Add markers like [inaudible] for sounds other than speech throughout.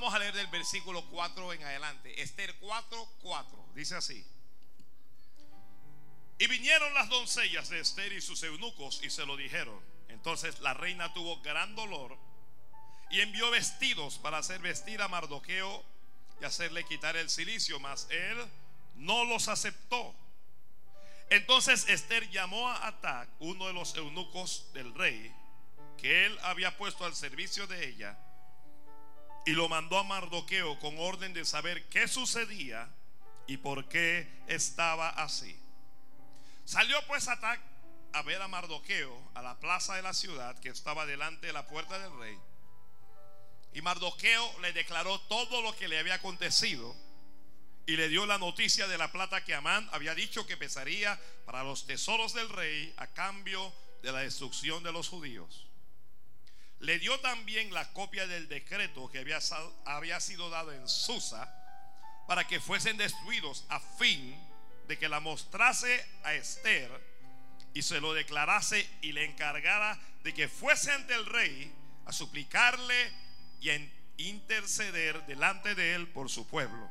Vamos a leer del versículo 4 en adelante. Esther 4, 4. Dice así. Y vinieron las doncellas de Esther y sus eunucos y se lo dijeron. Entonces la reina tuvo gran dolor y envió vestidos para hacer vestir a Mardoqueo y hacerle quitar el silicio, mas él no los aceptó. Entonces Esther llamó a Atac, uno de los eunucos del rey, que él había puesto al servicio de ella, y lo mandó a Mardoqueo con orden de saber qué sucedía y por qué estaba así. Salió pues Atac a ver a Mardoqueo a la plaza de la ciudad que estaba delante de la puerta del rey. Y Mardoqueo le declaró todo lo que le había acontecido y le dio la noticia de la plata que Amán había dicho que pesaría para los tesoros del rey a cambio de la destrucción de los judíos. Le dio también la copia del decreto que había, sido dado en Susa para que fuesen destruidos a fin de que la mostrase a Esther y se lo declarase y le encargara de que fuese ante el rey a suplicarle y a interceder delante de él por su pueblo.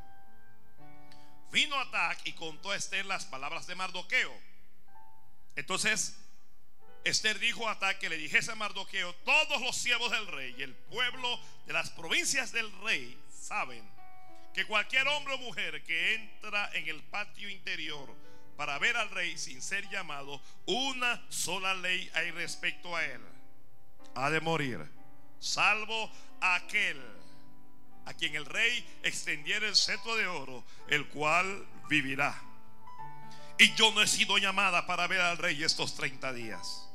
Vino Atac y contó a Esther las palabras de Mardoqueo. Entonces Esther dijo a Atac que le dijese a Mardoqueo, todos los siervos del rey y el pueblo de las provincias del rey saben que cualquier hombre o mujer que entra en el patio interior para ver al rey sin ser llamado, una sola ley hay respecto a él. Ha de morir, salvo aquel a quien el rey extendiera el cetro de oro, el cual vivirá. Y yo no he sido llamada para ver al rey estos 30 días.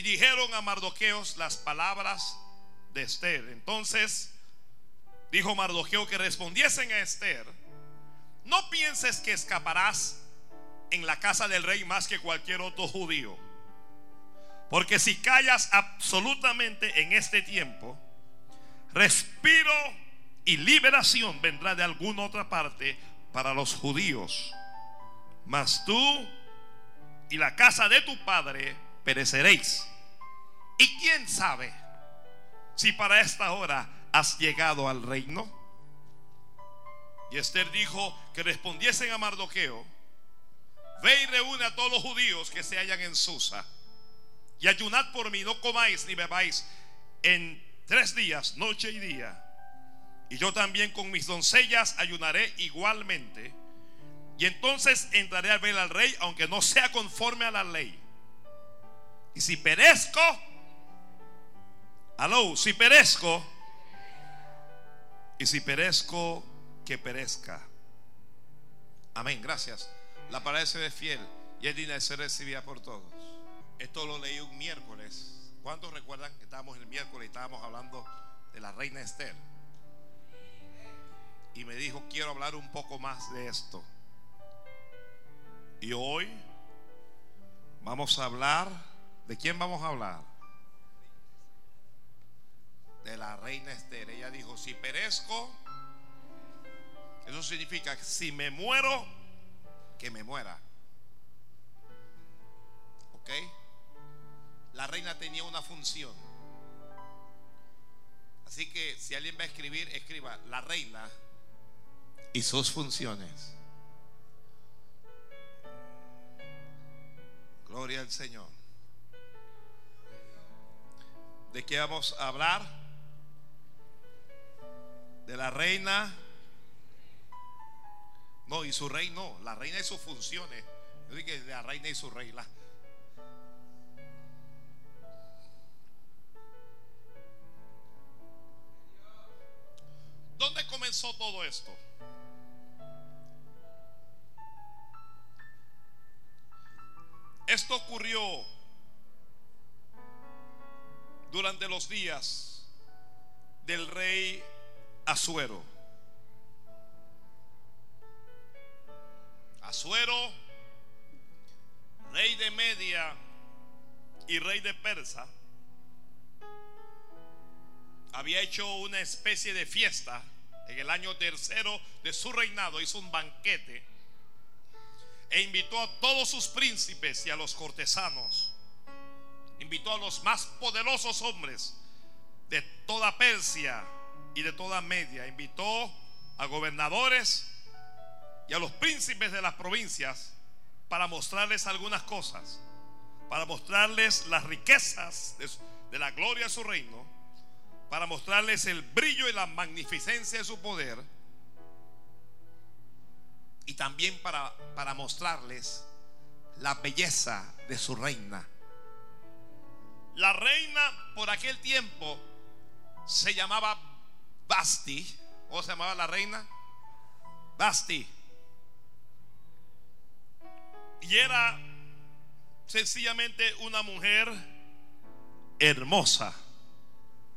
Y dijeron a Mardoqueos las palabras de Esther. Entonces dijo Mardoqueo que respondiesen a Esther, no pienses que escaparás en la casa del rey más que cualquier otro judío. Porque si callas absolutamente en este tiempo, respiro y liberación vendrá de alguna otra parte para los judíos. Mas tú y la casa de tu padre pereceréis. ¿Y quién sabe si para esta hora has llegado al reino? Y Esther dijo que respondiesen a Mardoqueo, ve y reúne a todos los judíos que se hallan en Susa, y ayunad por mí, no comáis ni bebáis en tres días, noche y día. Y yo también con mis doncellas ayunaré igualmente. Y entonces entraré a ver al rey, aunque no sea conforme a la ley. Y si perezco, aló, si perezco, y si perezco, que perezca. Amén, gracias. La palabra ve fiel y es digna de ser recibida por todos. Esto lo leí un miércoles. ¿Cuántos recuerdan que estábamos el miércoles y estábamos hablando de la reina Esther? Y me dijo, quiero hablar un poco más de esto. Y hoy vamos a hablar, ¿de quién vamos a hablar? De la reina Esther. Ella dijo, si perezco, eso significa si me muero, que me muera. ¿Ok? La reina tenía una función. Así que si alguien va a escribir, escriba la reina y sus funciones. Gloria al Señor. ¿De qué vamos a hablar? De la reina. No, y su rey no, la reina y sus funciones. Yo dije de la reina y su rey. ¿Dónde comenzó todo esto? Esto ocurrió durante los días del rey Azuero. Azuero, rey de Media y rey de Persa, había hecho una especie de fiesta en el año tercero de su reinado, hizo un banquete e invitó a todos sus príncipes y a los cortesanos, invitó a los más poderosos hombres de toda Persia, y de toda Media. Invitó a gobernadores y a los príncipes de las provincias para mostrarles algunas cosas, para mostrarles las riquezas de, la gloria de su reino, para mostrarles el brillo y la magnificencia de su poder y también para, para mostrarles la belleza de su reina. La reina por aquel tiempo se llamaba Basti. ¿Cómo se llamaba la reina? Basti. Y era sencillamente una mujer hermosa.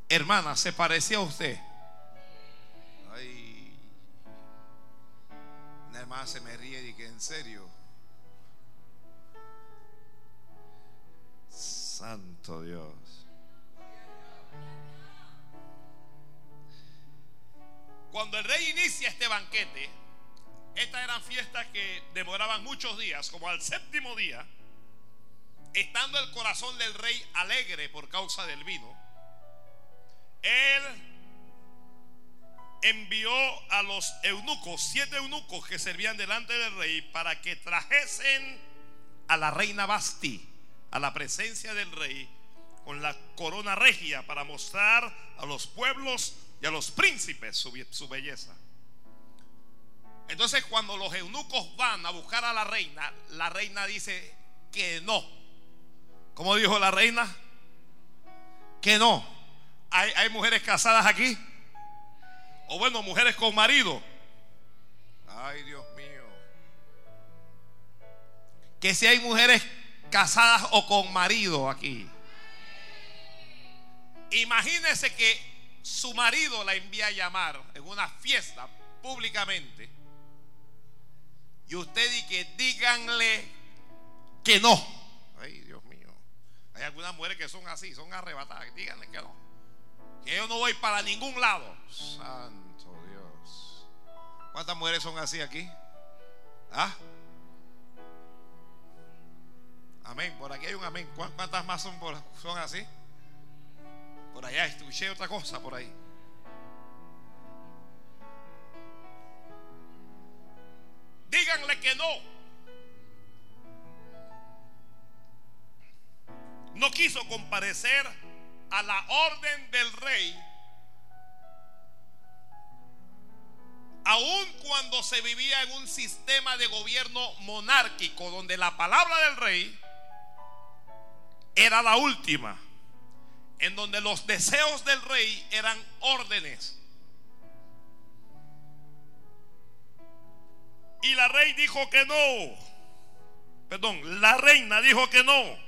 Hermana, ¿se parecía a usted? Ay. Una hermana se me ríe y que en serio. Santo Dios. Cuando el rey inicia este banquete, estas eran fiestas que demoraban muchos días, como al séptimo día, estando el corazón del rey alegre por causa del vino, él envió a los eunucos, siete eunucos que servían delante del rey, para que trajesen a la reina Basti a la presencia del rey con la corona regia para mostrar a los pueblos y a los príncipes su, su belleza. Entonces cuando los eunucos van a buscar a la reina, la reina dice que no. ¿Cómo dijo la reina? Que no. ¿Hay, hay mujeres casadas aquí? O bueno, mujeres con marido. Ay, Dios mío. Que si hay mujeres casadas o con marido aquí. Imagínese que su marido la envía a llamar en una fiesta públicamente y usted y que díganle que no. Ay, Dios mío. Hay algunas mujeres que son así, son arrebatadas. Díganle que no. Que yo no voy para ningún lado. Santo Dios. ¿Cuántas mujeres son así aquí? ¿Ah? Amén. Por aquí hay un amén. ¿Cuántas más son, son así? Por allá escuché otra cosa por ahí. Díganle que no. No quiso comparecer a la orden del rey. Aun cuando se vivía en un sistema de gobierno monárquico donde la palabra del rey era la última, en donde los deseos del rey eran órdenes. Y la rey dijo que no. Perdón, la reina dijo que no.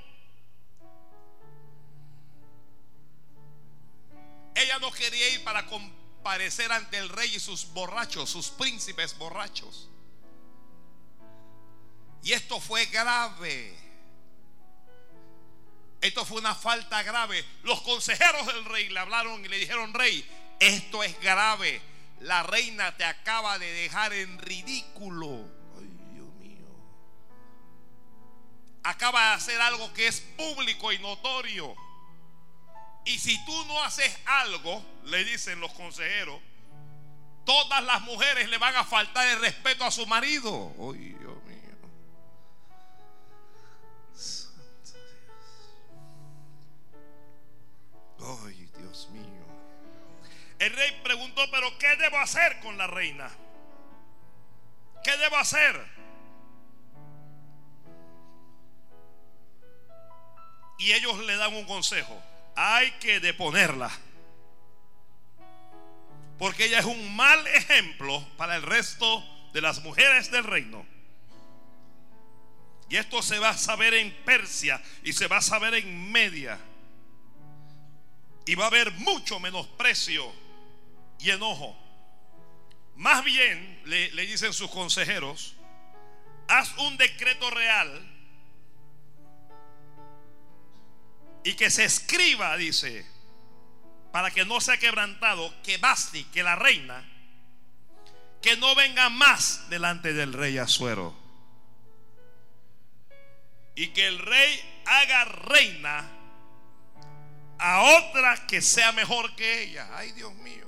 Ella no quería ir para comparecer ante el rey y sus borrachos, sus príncipes borrachos. Y esto fue grave. Esto fue una falta grave. Los consejeros del rey le hablaron y le dijeron, rey, esto es grave. La reina te acaba de dejar en ridículo. Ay, Dios mío. Acaba de hacer algo que es público y notorio. Y si tú no haces algo, le dicen los consejeros, todas las mujeres le van a faltar el respeto a su marido. Ay, Ay, Dios mío. El rey preguntó, pero ¿qué debo hacer con la reina? ¿Qué debo hacer? Y ellos le dan un consejo. Hay que deponerla. Porque ella es un mal ejemplo para el resto de las mujeres del reino. Y esto se va a saber en Persia y se va a saber en Media. Y va a haber mucho menosprecio y enojo. Más bien, le, le dicen sus consejeros, haz un decreto real y que se escriba, dice, para que no sea quebrantado, que Basti, que la reina, que no venga más delante del rey Azuero. Y que el rey haga reina a otra que sea mejor que ella. Ay, Dios mío.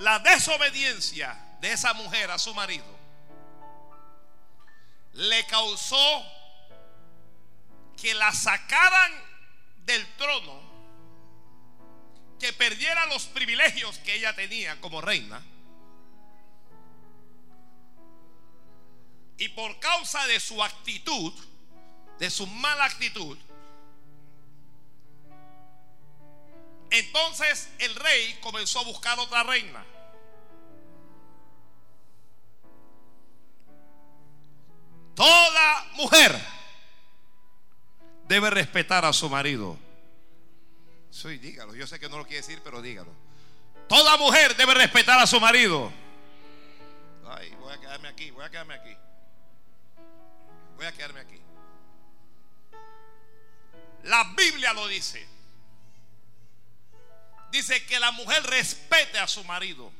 la desobediencia de esa mujer a su marido le causó que la sacaran del trono, que perdiera los privilegios que ella tenía como reina. Y por causa de su actitud, de su mala actitud, entonces el rey comenzó a buscar otra reina. Toda mujer debe respetar a su marido. Sí, dígalo. Yo sé que no lo quiere decir, pero dígalo. Toda mujer debe respetar a su marido. Ay, voy a quedarme aquí, voy a quedarme aquí. Voy a quedarme aquí. La Biblia lo dice. Dice que la mujer respete a su marido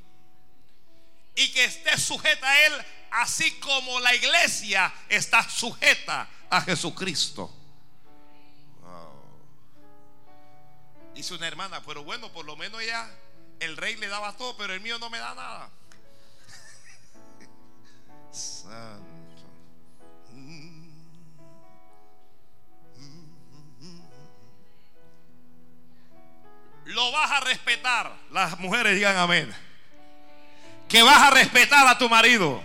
y que esté sujeta a él, así como la iglesia está sujeta a Jesucristo. Dice una hermana, pero bueno, por lo menos ya el rey le daba todo, pero el mío no me da nada. [laughs] Lo vas a respetar. Las mujeres digan amén. Que vas a respetar a tu marido.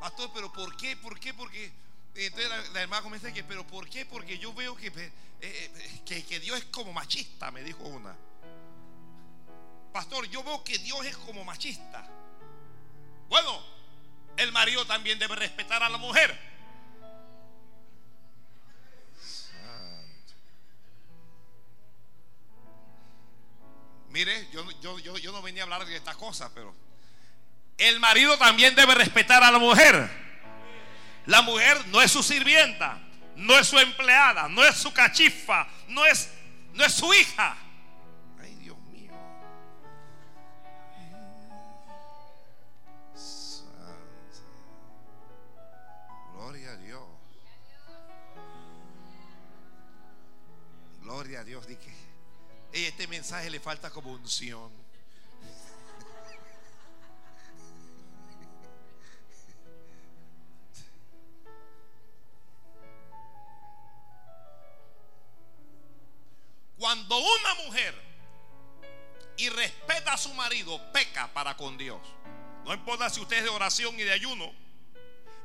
Pastor, pero ¿por qué? ¿Por qué? Porque entonces la, hermana comienza a decir, pero ¿por qué? Porque yo veo que, eh, eh, que, que Dios es como machista, me dijo una. Pastor, yo veo que Dios es como machista. Bueno, el marido también debe respetar a la mujer. Mire, yo, yo, yo, yo no venía a hablar de estas cosas, pero el marido también debe respetar a la mujer. La mujer no es su sirvienta, no es su empleada, no es su cachifa, no es, no es su hija. Ay, Dios mío. Gloria a Dios. Gloria a Dios. Dije, este mensaje le falta como unción. Cuando una mujer y respeta a su marido, peca para con Dios. No importa si usted es de oración y de ayuno.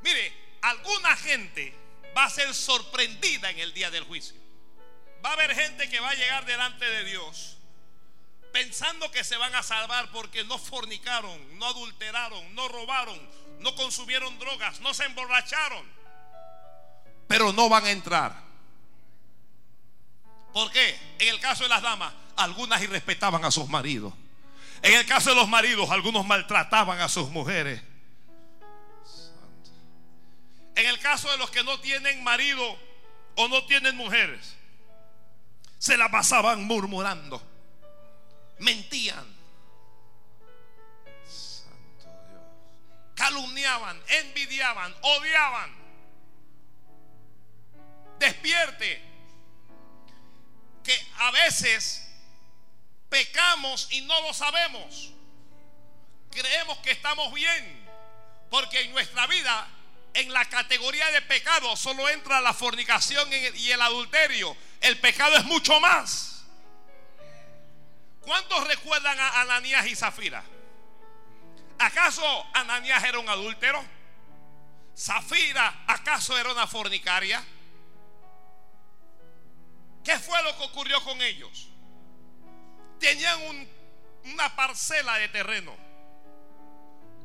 Mire, alguna gente va a ser sorprendida en el día del juicio. Va a haber gente que va a llegar delante de Dios pensando que se van a salvar porque no fornicaron, no adulteraron, no robaron, no consumieron drogas, no se emborracharon. Pero no van a entrar ¿Por qué? En el caso de las damas, algunas irrespetaban a sus maridos. En el caso de los maridos, algunos maltrataban a sus mujeres. En el caso de los que no tienen marido o no tienen mujeres, se la pasaban murmurando, mentían. Santo Dios. Calumniaban, envidiaban, odiaban. Despierte que a veces pecamos y no lo sabemos. Creemos que estamos bien, porque en nuestra vida, en la categoría de pecado, solo entra la fornicación y el adulterio. El pecado es mucho más. ¿Cuántos recuerdan a Ananías y Zafira? ¿Acaso Ananías era un adúltero? ¿Zafira acaso era una fornicaria? ¿Qué fue lo que ocurrió con ellos? Tenían una parcela de terreno.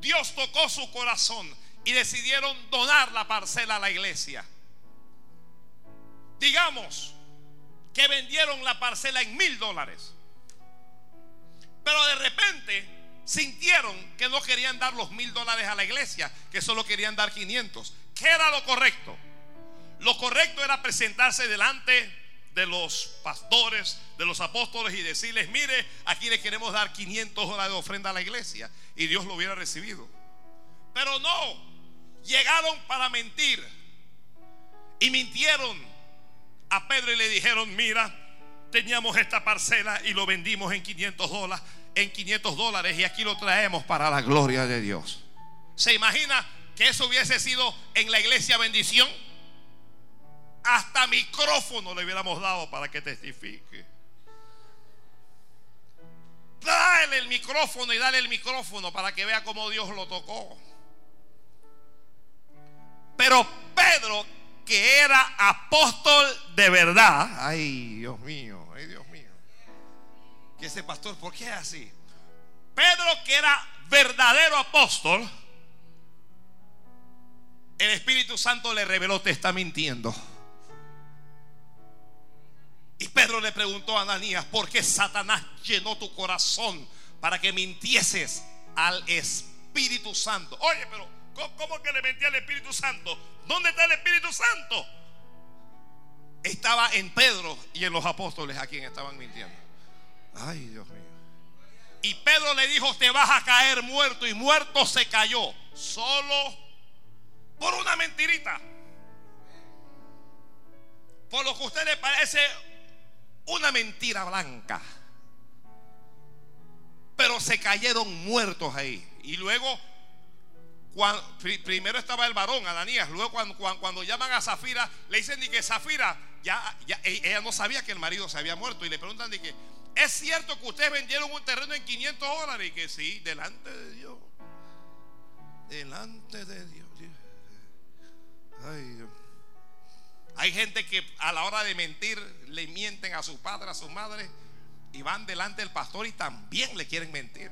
Dios tocó su corazón y decidieron donar la parcela a la iglesia. Digamos que vendieron la parcela en mil dólares. Pero de repente sintieron que no querían dar los mil dólares a la iglesia, que solo querían dar 500. ¿Qué era lo correcto? Lo correcto era presentarse delante de los pastores, de los apóstoles y decirles, mire, aquí le queremos dar 500 dólares de ofrenda a la iglesia y Dios lo hubiera recibido. Pero no, llegaron para mentir y mintieron a Pedro y le dijeron, mira, teníamos esta parcela y lo vendimos en 500 dólares, en 500 dólares y aquí lo traemos para la gloria de Dios. ¿Se imagina que eso hubiese sido en la iglesia bendición? Hasta micrófono le hubiéramos dado para que testifique. Dale el micrófono y dale el micrófono para que vea cómo Dios lo tocó. Pero Pedro, que era apóstol de verdad, ay Dios mío, ay Dios mío, que ese pastor, ¿por qué es así? Pedro, que era verdadero apóstol, el Espíritu Santo le reveló, te está mintiendo. Y Pedro le preguntó a Ananías, ¿por qué Satanás llenó tu corazón para que mintieses al Espíritu Santo? Oye, pero ¿cómo que le mentí al Espíritu Santo? ¿Dónde está el Espíritu Santo? Estaba en Pedro y en los apóstoles a quien estaban mintiendo. Ay, Dios mío. Y Pedro le dijo, te vas a caer muerto. Y muerto se cayó. Solo por una mentirita. Por lo que a usted le parece una mentira blanca. Pero se cayeron muertos ahí. Y luego, primero estaba el varón, Ananías. Luego, cuando, llaman a Zafira, le dicen que Zafira, ya, ya, e, ella no sabía que el marido se había muerto. Y le preguntan que, ¿es cierto que ustedes vendieron un terreno en 500 dólares? Y que sí, delante de Dios. Delante de Dios. Ay, Dios. Hay gente que a la hora de mentir le mienten a su padre, a su madre y van delante del pastor y también le quieren mentir.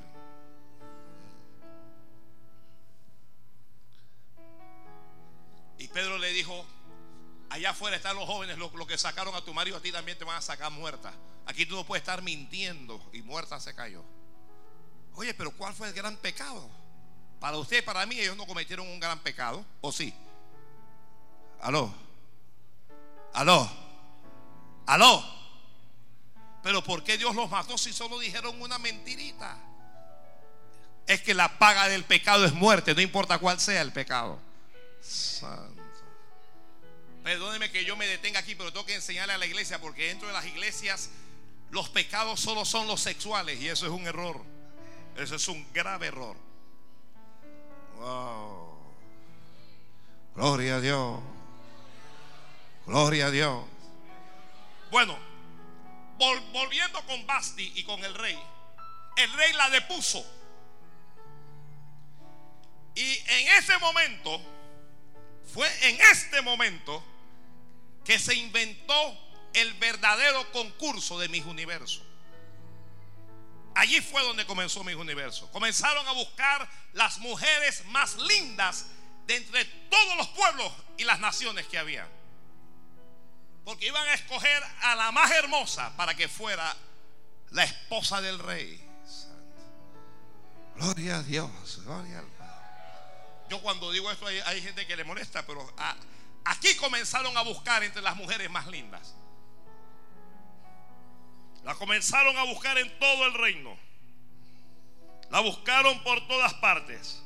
Y Pedro le dijo, allá afuera están los jóvenes, los, que sacaron a tu marido, a ti también te van a sacar muerta. Aquí tú no puedes estar mintiendo y muerta se cayó. Oye, pero ¿cuál fue el gran pecado? Para usted para mí ellos no cometieron un gran pecado, ¿o sí? Aló. Aló. Aló. Pero ¿por qué Dios los mató si solo dijeron una mentirita? Es que la paga del pecado es muerte, no importa cuál sea el pecado. Santo. Perdóneme que yo me detenga aquí, pero tengo que enseñarle a la iglesia porque dentro de las iglesias los pecados solo son los sexuales y eso es un error. Eso es un grave error. Wow. Gloria a Dios. Gloria a Dios. Bueno, volviendo con Basti y con el rey, el rey la depuso. Y en ese momento, fue en este momento que se inventó el verdadero concurso de mis universos. Allí fue donde comenzó mis universos. Comenzaron a buscar las mujeres más lindas de entre todos los pueblos y las naciones que había. Porque iban a escoger a la más hermosa para que fuera la esposa del rey. Gloria a Dios, gloria Yo cuando digo esto hay, gente que le molesta, pero aquí comenzaron a buscar entre las mujeres más lindas. La comenzaron a buscar en todo el reino. La buscaron por todas partes.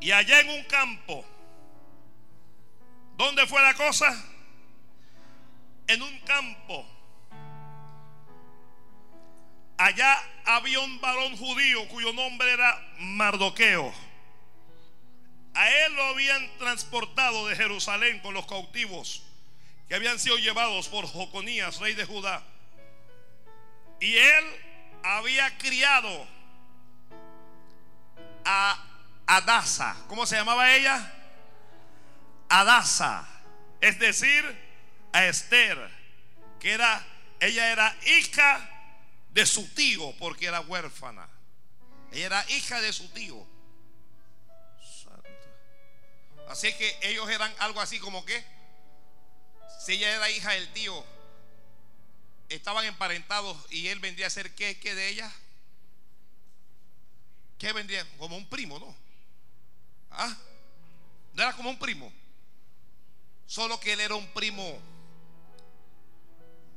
Y allá en un campo ¿Dónde fue la cosa? En un campo. Allá había un varón judío cuyo nombre era Mardoqueo. A él lo habían transportado de Jerusalén con los cautivos que habían sido llevados por Joconías, rey de Judá. Y él había criado a Adasa. ¿Cómo se llamaba ella? Adasa, es decir, a Esther, que era, ella era hija de su tío porque era huérfana. Ella era hija de su tío. Así que ellos eran algo así como que, si ella era hija del tío, estaban emparentados y él vendría a ser qué, qué de ella. ¿Qué vendría? Como un primo, ¿no? ¿Ah? ¿No era como un primo? Solo que él era un primo,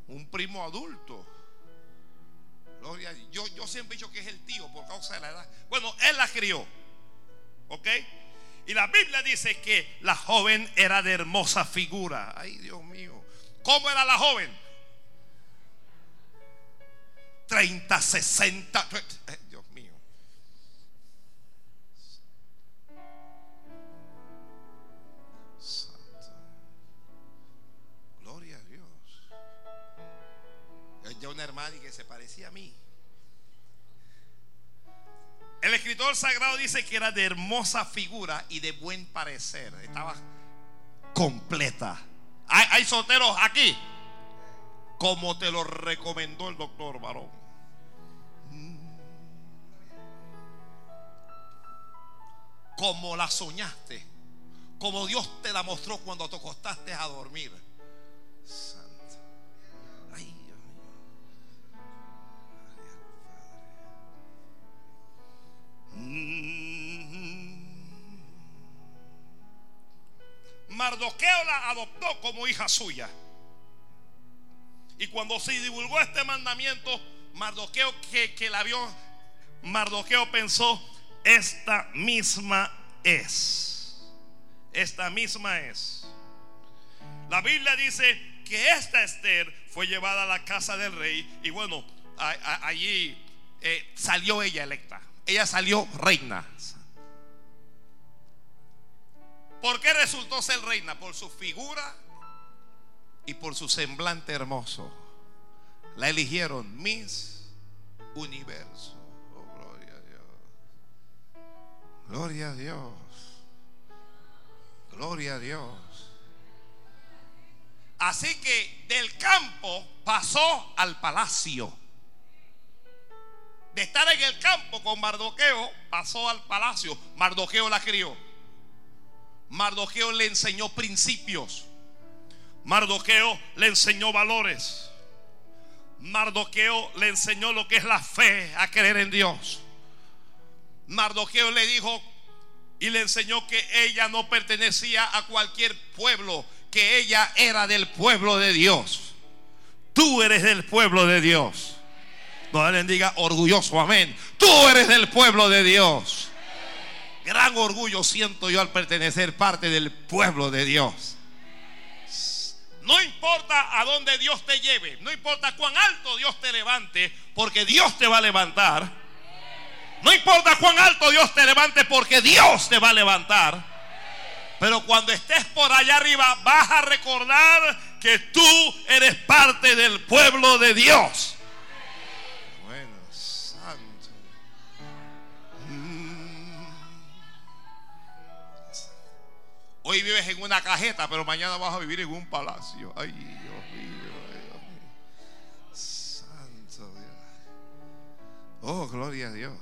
un primo adulto. Yo, yo siempre he dicho que es el tío por causa de la edad. Bueno, él la crió. ¿Ok? Y la Biblia dice que la joven era de hermosa figura. Ay, Dios mío. ¿Cómo era la joven? 30, 60. Ya una hermana y que se parecía a mí. El escritor sagrado dice que era de hermosa figura y de buen parecer. Estaba completa. Hay, hay solteros aquí. Como te lo recomendó el doctor varón. Como la soñaste. Como Dios te la mostró cuando te acostaste a dormir. Mardoqueo la adoptó como hija suya. Y cuando se divulgó este mandamiento, Mardoqueo que, que la vio, Mardoqueo pensó, esta misma es. Esta misma es. La Biblia dice que esta Esther fue llevada a la casa del rey y bueno, allí eh, salió ella electa. Ella salió reina. ¿Por qué resultó ser reina? Por su figura y por su semblante hermoso. La eligieron Miss Universo. Oh, gloria a Dios. Gloria a Dios. Gloria a Dios. Así que del campo pasó al palacio. De estar en el campo con Mardoqueo, pasó al palacio. Mardoqueo la crió. Mardoqueo le enseñó principios. Mardoqueo le enseñó valores. Mardoqueo le enseñó lo que es la fe, a creer en Dios. Mardoqueo le dijo y le enseñó que ella no pertenecía a cualquier pueblo, que ella era del pueblo de Dios. Tú eres del pueblo de Dios. No alguien diga orgulloso, amén. Tú eres del pueblo de Dios. Gran orgullo siento yo al pertenecer parte del pueblo de Dios. No importa a dónde Dios te lleve, no importa cuán alto Dios te levante, porque Dios te va a levantar. No importa cuán alto Dios te levante, porque Dios te va a levantar. Pero cuando estés por allá arriba, vas a recordar que tú eres parte del pueblo de Dios. Hoy vives en una cajeta, pero mañana vas a vivir en un palacio. Ay, Dios mío, Dios mío. Santo Dios. Oh, gloria a Dios.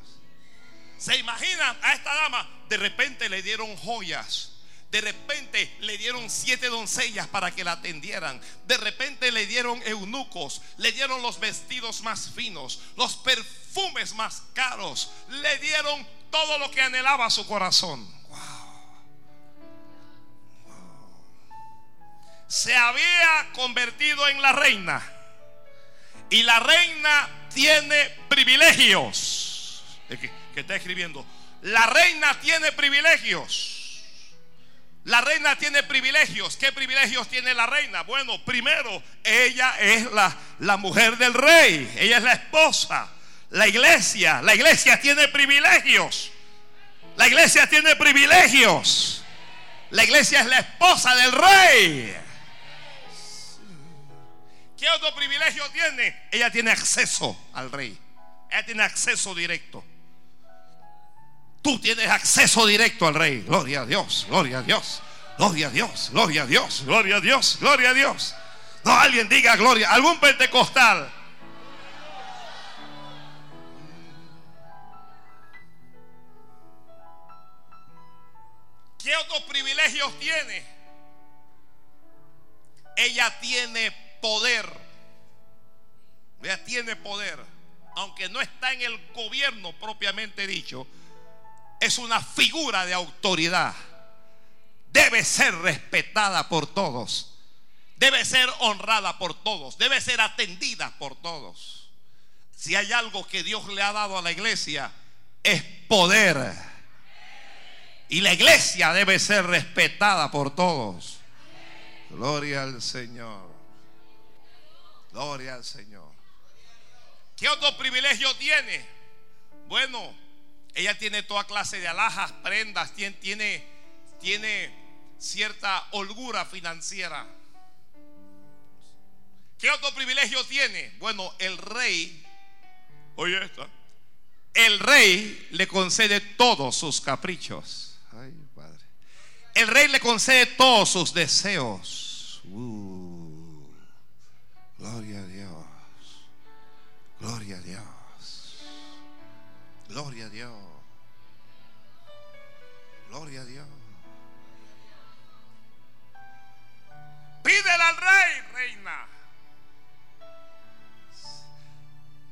¿Se imaginan a esta dama? De repente le dieron joyas. De repente le dieron siete doncellas para que la atendieran. De repente le dieron eunucos. Le dieron los vestidos más finos. Los perfumes más caros. Le dieron todo lo que anhelaba su corazón. Se había convertido en la reina. Y la reina tiene privilegios. Que está escribiendo. La reina tiene privilegios. La reina tiene privilegios. ¿Qué privilegios tiene la reina? Bueno, primero, ella es la, la mujer del rey. Ella es la esposa. La iglesia. La iglesia tiene privilegios. La iglesia tiene privilegios. La iglesia es la esposa del rey. ¿Qué otro privilegio tiene? Ella tiene acceso al rey. Ella tiene acceso directo. Tú tienes acceso directo al rey. Gloria a Dios, gloria a Dios, gloria a Dios, gloria a Dios, gloria a Dios, gloria a Dios. No, alguien diga gloria. Algún pentecostal. ¿Qué otros privilegios tiene? Ella tiene poder. Ella tiene poder. Aunque no está en el gobierno propiamente dicho, es una figura de autoridad. Debe ser respetada por todos. Debe ser honrada por todos. Debe ser atendida por todos. Si hay algo que Dios le ha dado a la iglesia, es poder. Y la iglesia debe ser respetada por todos. Gloria al Señor. Gloria al Señor. ¿Qué otro privilegio tiene? Bueno, ella tiene toda clase de alhajas, prendas, tiene, tiene, tiene cierta holgura financiera. ¿Qué otro privilegio tiene? Bueno, el rey, oye esta, el rey le concede todos sus caprichos. Ay, padre. El rey le concede todos sus deseos. Uh, gloria a Dios. Gloria a Dios. Gloria a Dios. Gloria a Dios. Pídele al rey, reina.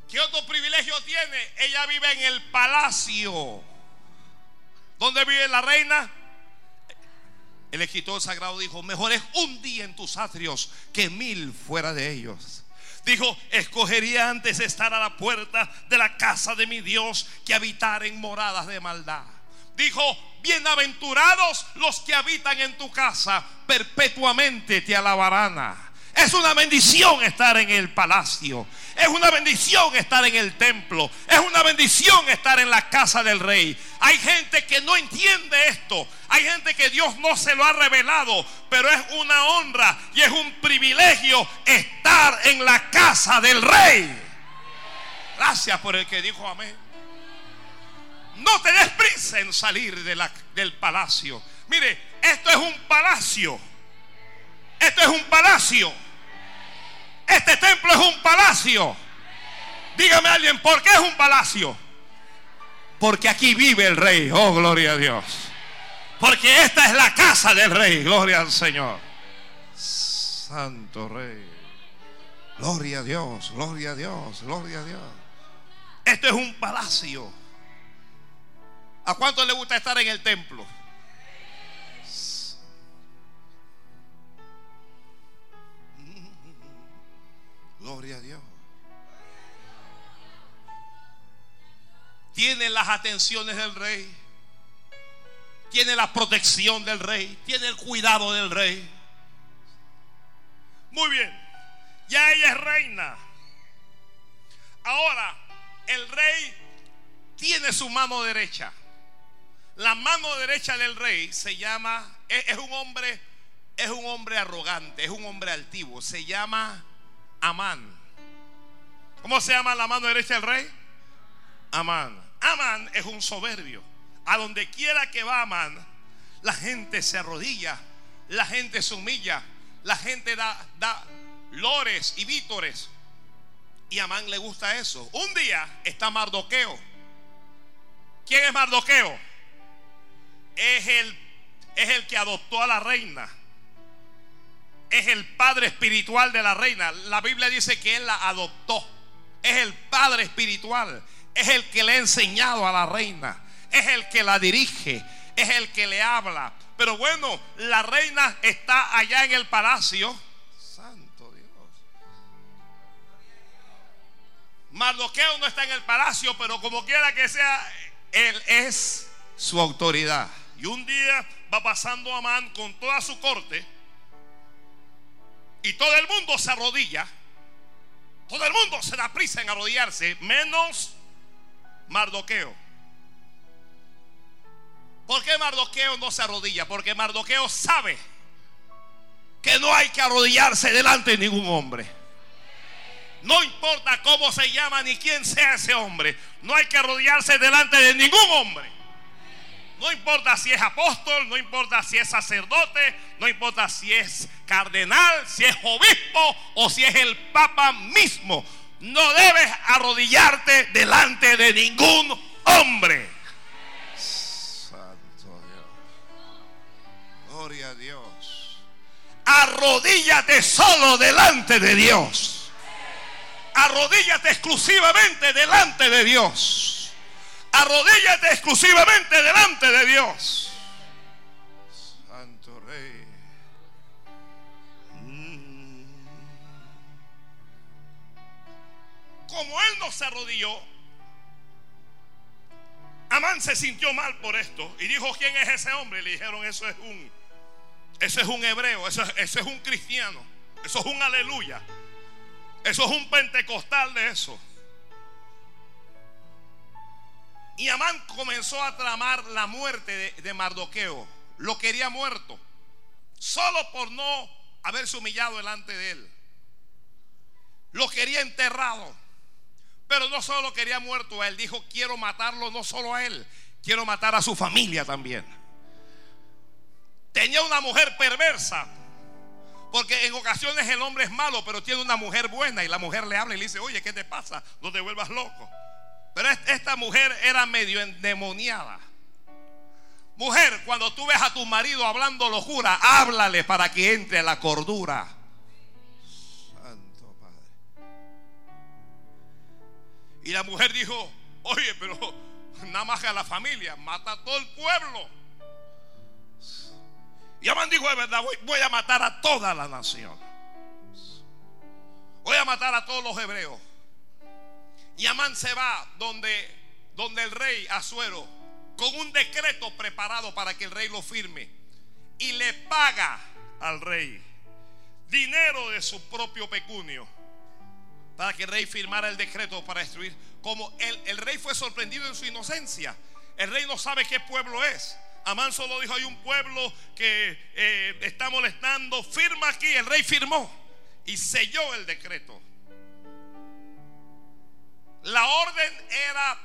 ¿Qué otro privilegio tiene? Ella vive en el palacio. ¿Dónde vive la reina? El escritor sagrado dijo, mejor es un día en tus atrios que mil fuera de ellos. Dijo, escogería antes estar a la puerta de la casa de mi Dios que habitar en moradas de maldad. Dijo, bienaventurados los que habitan en tu casa, perpetuamente te alabarán. Es una bendición estar en el palacio. Es una bendición estar en el templo. Es una bendición estar en la casa del rey. Hay gente que no entiende esto. Hay gente que Dios no se lo ha revelado. Pero es una honra y es un privilegio estar en la casa del rey. Gracias por el que dijo amén. No te des prisa en salir del palacio. Mire, esto es un palacio. Esto es un palacio. Este templo es un palacio. Dígame alguien, ¿por qué es un palacio? Porque aquí vive el rey. Oh, gloria a Dios. Porque esta es la casa del rey. Gloria al Señor. Santo rey. Gloria a Dios, gloria a Dios, gloria a Dios. Esto es un palacio. ¿A cuánto le gusta estar en el templo? Gloria a Dios. Tiene las atenciones del rey. Tiene la protección del rey. Tiene el cuidado del rey. Muy bien. Ya ella es reina. Ahora, el rey tiene su mano derecha. La mano derecha del rey se llama, es, es un hombre, es un hombre arrogante, es un hombre altivo. Se llama Amán. ¿Cómo se llama la mano derecha del rey? Amán. Amán es un soberbio. A donde quiera que va Amán, la gente se arrodilla, la gente se humilla, la gente da, da lores y vítores. Y Amán le gusta eso. Un día está Mardoqueo. ¿Quién es Mardoqueo? Es el, es el que adoptó a la reina es el padre espiritual de la reina. La Biblia dice que él la adoptó. Es el padre espiritual. Es el que le ha enseñado a la reina. Es el que la dirige. Es el que le habla. Pero bueno, la reina está allá en el palacio. Santo Dios. Mardoqueo no está en el palacio, pero como quiera que sea, él es su autoridad. Y un día va pasando Amán con toda su corte y todo el mundo se arrodilla. Todo el mundo se da prisa en arrodillarse, menos Mardoqueo. ¿Por qué Mardoqueo no se arrodilla? Porque Mardoqueo sabe que no hay que arrodillarse delante de ningún hombre. No importa cómo se llama ni quién sea ese hombre. No hay que arrodillarse delante de ningún hombre. No importa si es apóstol, no importa si es sacerdote, no importa si es cardenal, si es obispo o si es el papa mismo. No debes arrodillarte delante de ningún hombre. Santo Dios. Gloria a Dios. Arrodíllate solo delante de Dios. Arrodíllate exclusivamente delante de Dios. Arrodíllate exclusivamente delante de Dios. Santo Rey. Mm. Como él no se arrodilló, Amán se sintió mal por esto y dijo, ¿quién es ese hombre? Le dijeron, eso es un, eso es un hebreo, eso, eso es un cristiano, eso es un aleluya. Eso es un pentecostal de eso. Y Amán comenzó a tramar la muerte de, Mardoqueo. Lo quería muerto. Solo por no haberse humillado delante de él. Lo quería enterrado. Pero no solo quería muerto a él. Dijo, quiero matarlo no solo a él. Quiero matar a su familia también. Tenía una mujer perversa. Porque en ocasiones el hombre es malo, pero tiene una mujer buena. Y la mujer le habla y le dice, oye, ¿qué te pasa? No te vuelvas loco. Pero esta mujer era medio endemoniada. Mujer, cuando tú ves a tu marido hablando locura, háblale para que entre la cordura. Santo Padre. Y la mujer dijo, oye, pero nada más que a la familia, mata a todo el pueblo. Y Amán dijo, es verdad, voy a matar a toda la nación. Voy a matar a todos los hebreos. Y Amán se va donde, donde el rey Azuero, con un decreto preparado para que el rey lo firme. Y le paga al rey dinero de su propio pecunio para que el rey firmara el decreto para destruir. Como el, el rey fue sorprendido en su inocencia, el rey no sabe qué pueblo es. Amán solo dijo, hay un pueblo que eh, está molestando, firma aquí, el rey firmó y selló el decreto. La orden era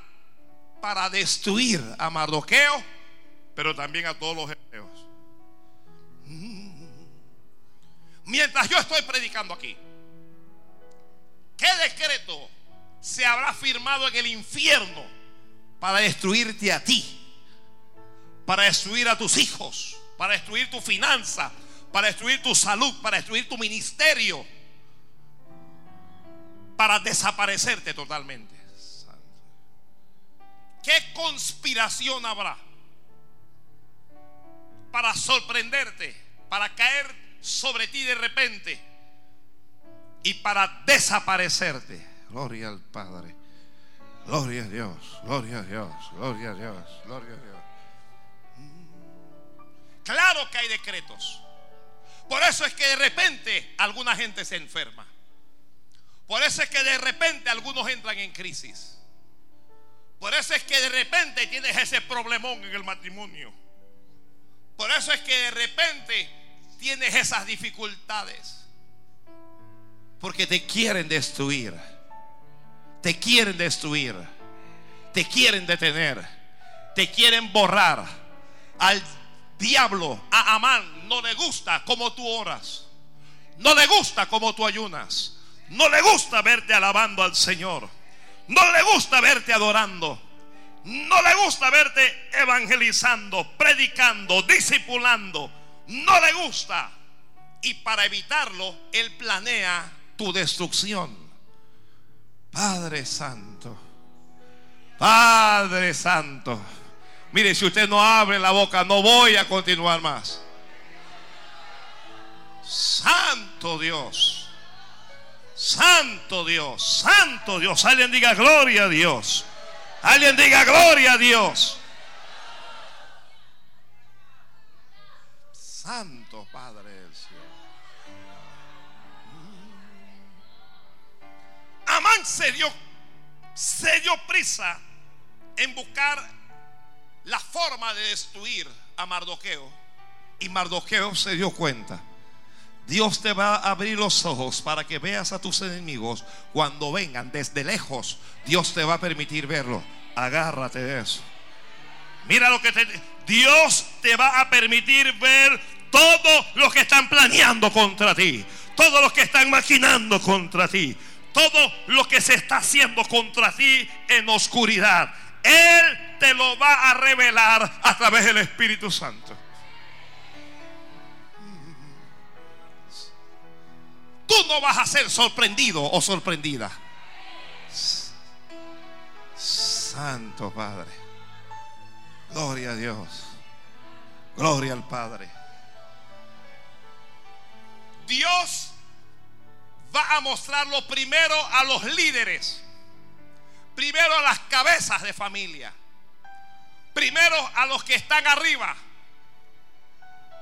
para destruir a Mardoqueo, pero también a todos los hebreos. Mm. Mientras yo estoy predicando aquí, ¿qué decreto se habrá firmado en el infierno para destruirte a ti? Para destruir a tus hijos, para destruir tu finanza, para destruir tu salud, para destruir tu ministerio, para desaparecerte totalmente. ¿Qué conspiración habrá para sorprenderte, para caer sobre ti de repente y para desaparecerte? Gloria al Padre. Gloria a Dios, gloria a Dios, gloria a Dios, gloria a Dios. Claro que hay decretos. Por eso es que de repente alguna gente se enferma. Por eso es que de repente algunos entran en crisis. Por eso es que de repente tienes ese problemón en el matrimonio. Por eso es que de repente tienes esas dificultades. Porque te quieren destruir. Te quieren destruir. Te quieren detener. Te quieren borrar. Al diablo, a Amán, no le gusta como tú oras. No le gusta como tú ayunas. No le gusta verte alabando al Señor. No le gusta verte adorando. No le gusta verte evangelizando, predicando, discipulando. No le gusta. Y para evitarlo, Él planea tu destrucción. Padre Santo. Padre Santo. Mire, si usted no abre la boca, no voy a continuar más. Santo Dios. Santo Dios, Santo Dios. Alguien diga gloria a Dios. Alguien diga gloria a Dios. Santo Padre del cielo. Amán se dio, se dio prisa en buscar la forma de destruir a Mardoqueo. Y Mardoqueo se dio cuenta Dios te va a abrir los ojos para que veas a tus enemigos cuando vengan desde lejos. Dios te va a permitir verlo. Agárrate de eso. Mira lo que te Dios te va a permitir ver todos los que están planeando contra ti, todos los que están maquinando contra ti, todo lo que se está haciendo contra ti en oscuridad. Él te lo va a revelar a través del Espíritu Santo. Tú no vas a ser sorprendido o sorprendida. Santo Padre. Gloria a Dios. Gloria al Padre. Dios va a mostrarlo primero a los líderes. Primero a las cabezas de familia. Primero a los que están arriba.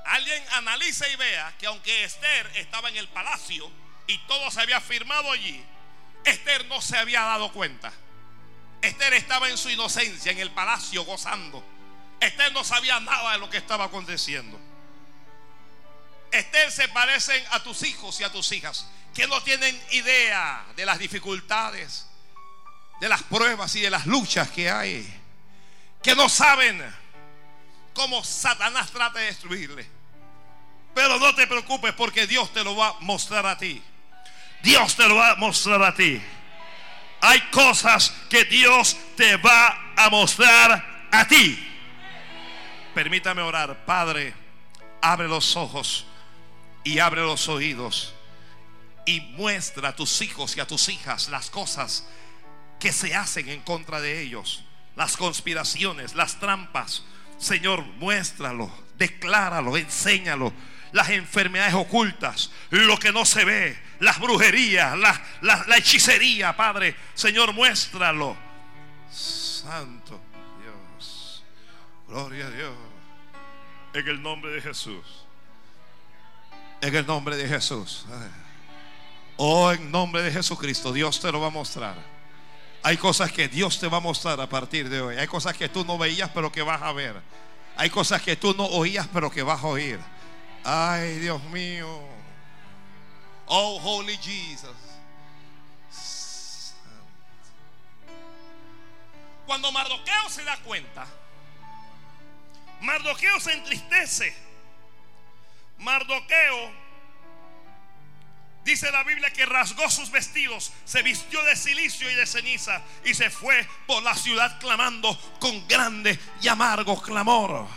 Alguien analice y vea que aunque Esther estaba en el palacio, y todo se había firmado allí, Esther no se había dado cuenta. Esther estaba en su inocencia, en el palacio, gozando. Esther no sabía nada de lo que estaba aconteciendo. Esther se parecen a tus hijos y a tus hijas, que no tienen idea de las dificultades, de las pruebas y de las luchas que hay, que no saben cómo Satanás trata de destruirle. Pero no te preocupes porque Dios te lo va a mostrar a ti. Dios te lo va a mostrar a ti. Hay cosas que Dios te va a mostrar a ti. Permítame orar, Padre, abre los ojos y abre los oídos y muestra a tus hijos y a tus hijas las cosas que se hacen en contra de ellos, las conspiraciones, las trampas. Señor, muéstralo, decláralo, enséñalo. Las enfermedades ocultas, lo que no se ve, las brujerías, la, la hechicería, Padre. Señor, muéstralo. Santo Dios. Gloria a Dios. En el nombre de Jesús. En el nombre de Jesús. Oh, en nombre de Jesucristo, Dios te lo va a mostrar. Hay cosas que Dios te va a mostrar a partir de hoy. Hay cosas que tú no veías, pero que vas a ver. Hay cosas que tú no oías, pero que vas a oír. Ay, Dios mío. Oh, Holy Jesus. Cuando Mardoqueo se da cuenta, Mardoqueo se entristece. Mardoqueo Dice la Biblia que rasgó sus vestidos, se vistió de silicio y de ceniza y se fue por la ciudad clamando con grande y amargo clamor.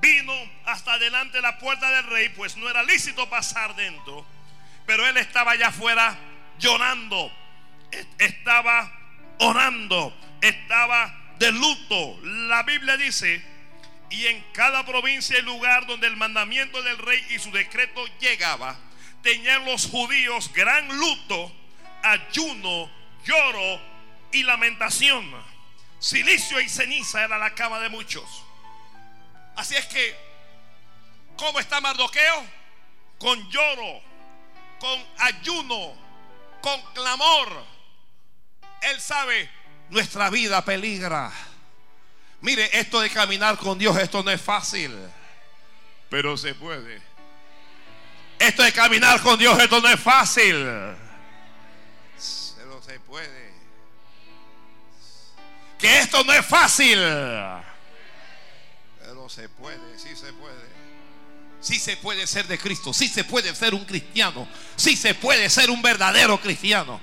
Vino hasta delante de la puerta del rey, pues no era lícito pasar dentro, pero él estaba allá afuera llorando, estaba orando, estaba de luto. La Biblia dice, y en cada provincia y lugar donde el mandamiento del rey y su decreto llegaba, tenían los judíos gran luto, ayuno, lloro y lamentación. Silicio y ceniza era la cama de muchos. Así es que, ¿cómo está Mardoqueo? Con lloro, con ayuno, con clamor. Él sabe, nuestra vida peligra. Mire, esto de caminar con Dios, esto no es fácil, pero se puede. Esto de caminar con Dios, esto no es fácil. Pero se puede. Que esto no es fácil. Pero se puede, sí se puede. Sí se puede ser de Cristo, sí se puede ser un cristiano, sí se puede ser un verdadero cristiano.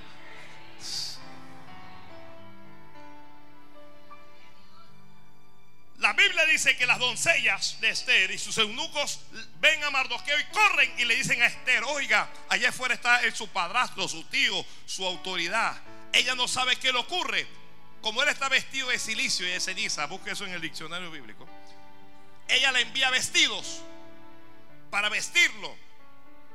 La Biblia dice que las doncellas de Esther y sus eunucos ven a Mardoqueo y corren y le dicen a Esther, oiga, allá afuera está su padrastro, su tío, su autoridad. Ella no sabe qué le ocurre. Como él está vestido de silicio y de ceniza, busque eso en el diccionario bíblico. Ella le envía vestidos para vestirlo,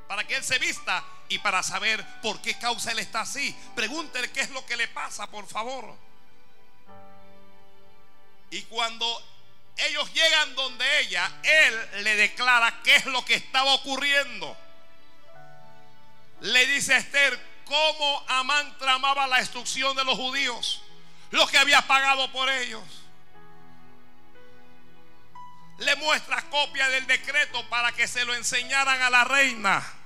para que él se vista y para saber por qué causa él está así. Pregúntele qué es lo que le pasa, por favor. Y cuando ellos llegan donde ella, él le declara qué es lo que estaba ocurriendo. Le dice a Esther cómo Amán tramaba la destrucción de los judíos, lo que había pagado por ellos. Le muestra copia del decreto para que se lo enseñaran a la reina.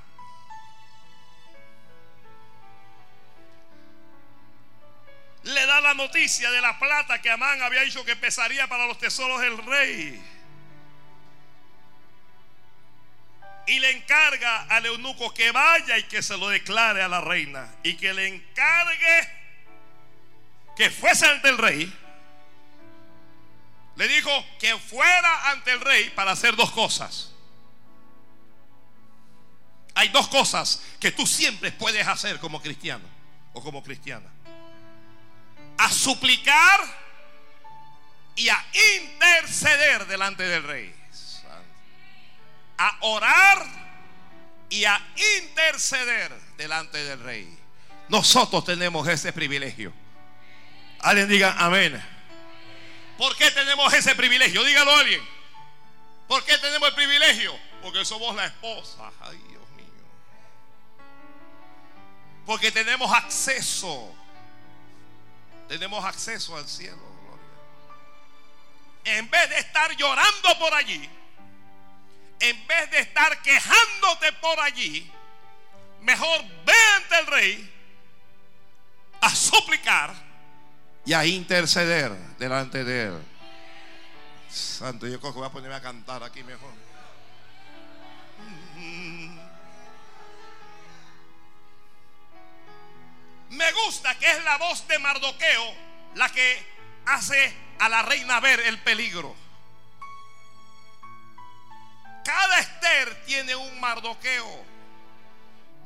le da la noticia de la plata que Amán había dicho que pesaría para los tesoros del rey. Y le encarga al eunuco que vaya y que se lo declare a la reina. Y que le encargue que fuese ante el rey. Le dijo que fuera ante el rey para hacer dos cosas. Hay dos cosas que tú siempre puedes hacer como cristiano o como cristiana a suplicar y a interceder delante del rey. A orar y a interceder delante del rey. Nosotros tenemos ese privilegio. Alguien diga amén. ¿Por qué tenemos ese privilegio? Dígalo a alguien. ¿Por qué tenemos el privilegio? Porque somos la esposa. Ay, Porque tenemos acceso. Tenemos acceso al cielo. En vez de estar llorando por allí, en vez de estar quejándote por allí, mejor ve ante el rey a suplicar y a interceder delante de él. Santo, yo creo que voy a ponerme a cantar aquí mejor. Me gusta que es la voz de Mardoqueo la que hace a la reina ver el peligro. Cada Esther tiene un Mardoqueo.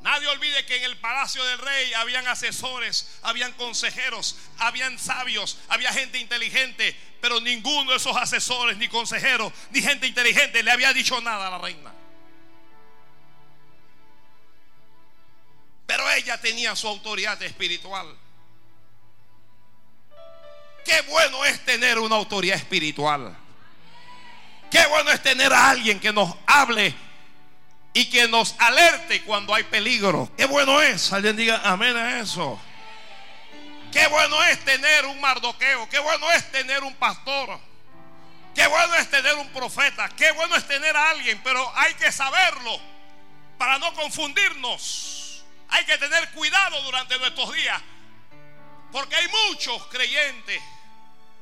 Nadie olvide que en el palacio del rey habían asesores, habían consejeros, habían sabios, había gente inteligente, pero ninguno de esos asesores, ni consejeros, ni gente inteligente le había dicho nada a la reina. Pero ella tenía su autoridad espiritual. Qué bueno es tener una autoridad espiritual. Qué bueno es tener a alguien que nos hable y que nos alerte cuando hay peligro. Qué bueno es. Alguien diga amén a eso. Qué bueno es tener un mardoqueo. Qué bueno es tener un pastor. Qué bueno es tener un profeta. Qué bueno es tener a alguien. Pero hay que saberlo para no confundirnos. Hay que tener cuidado durante nuestros días. Porque hay muchos creyentes.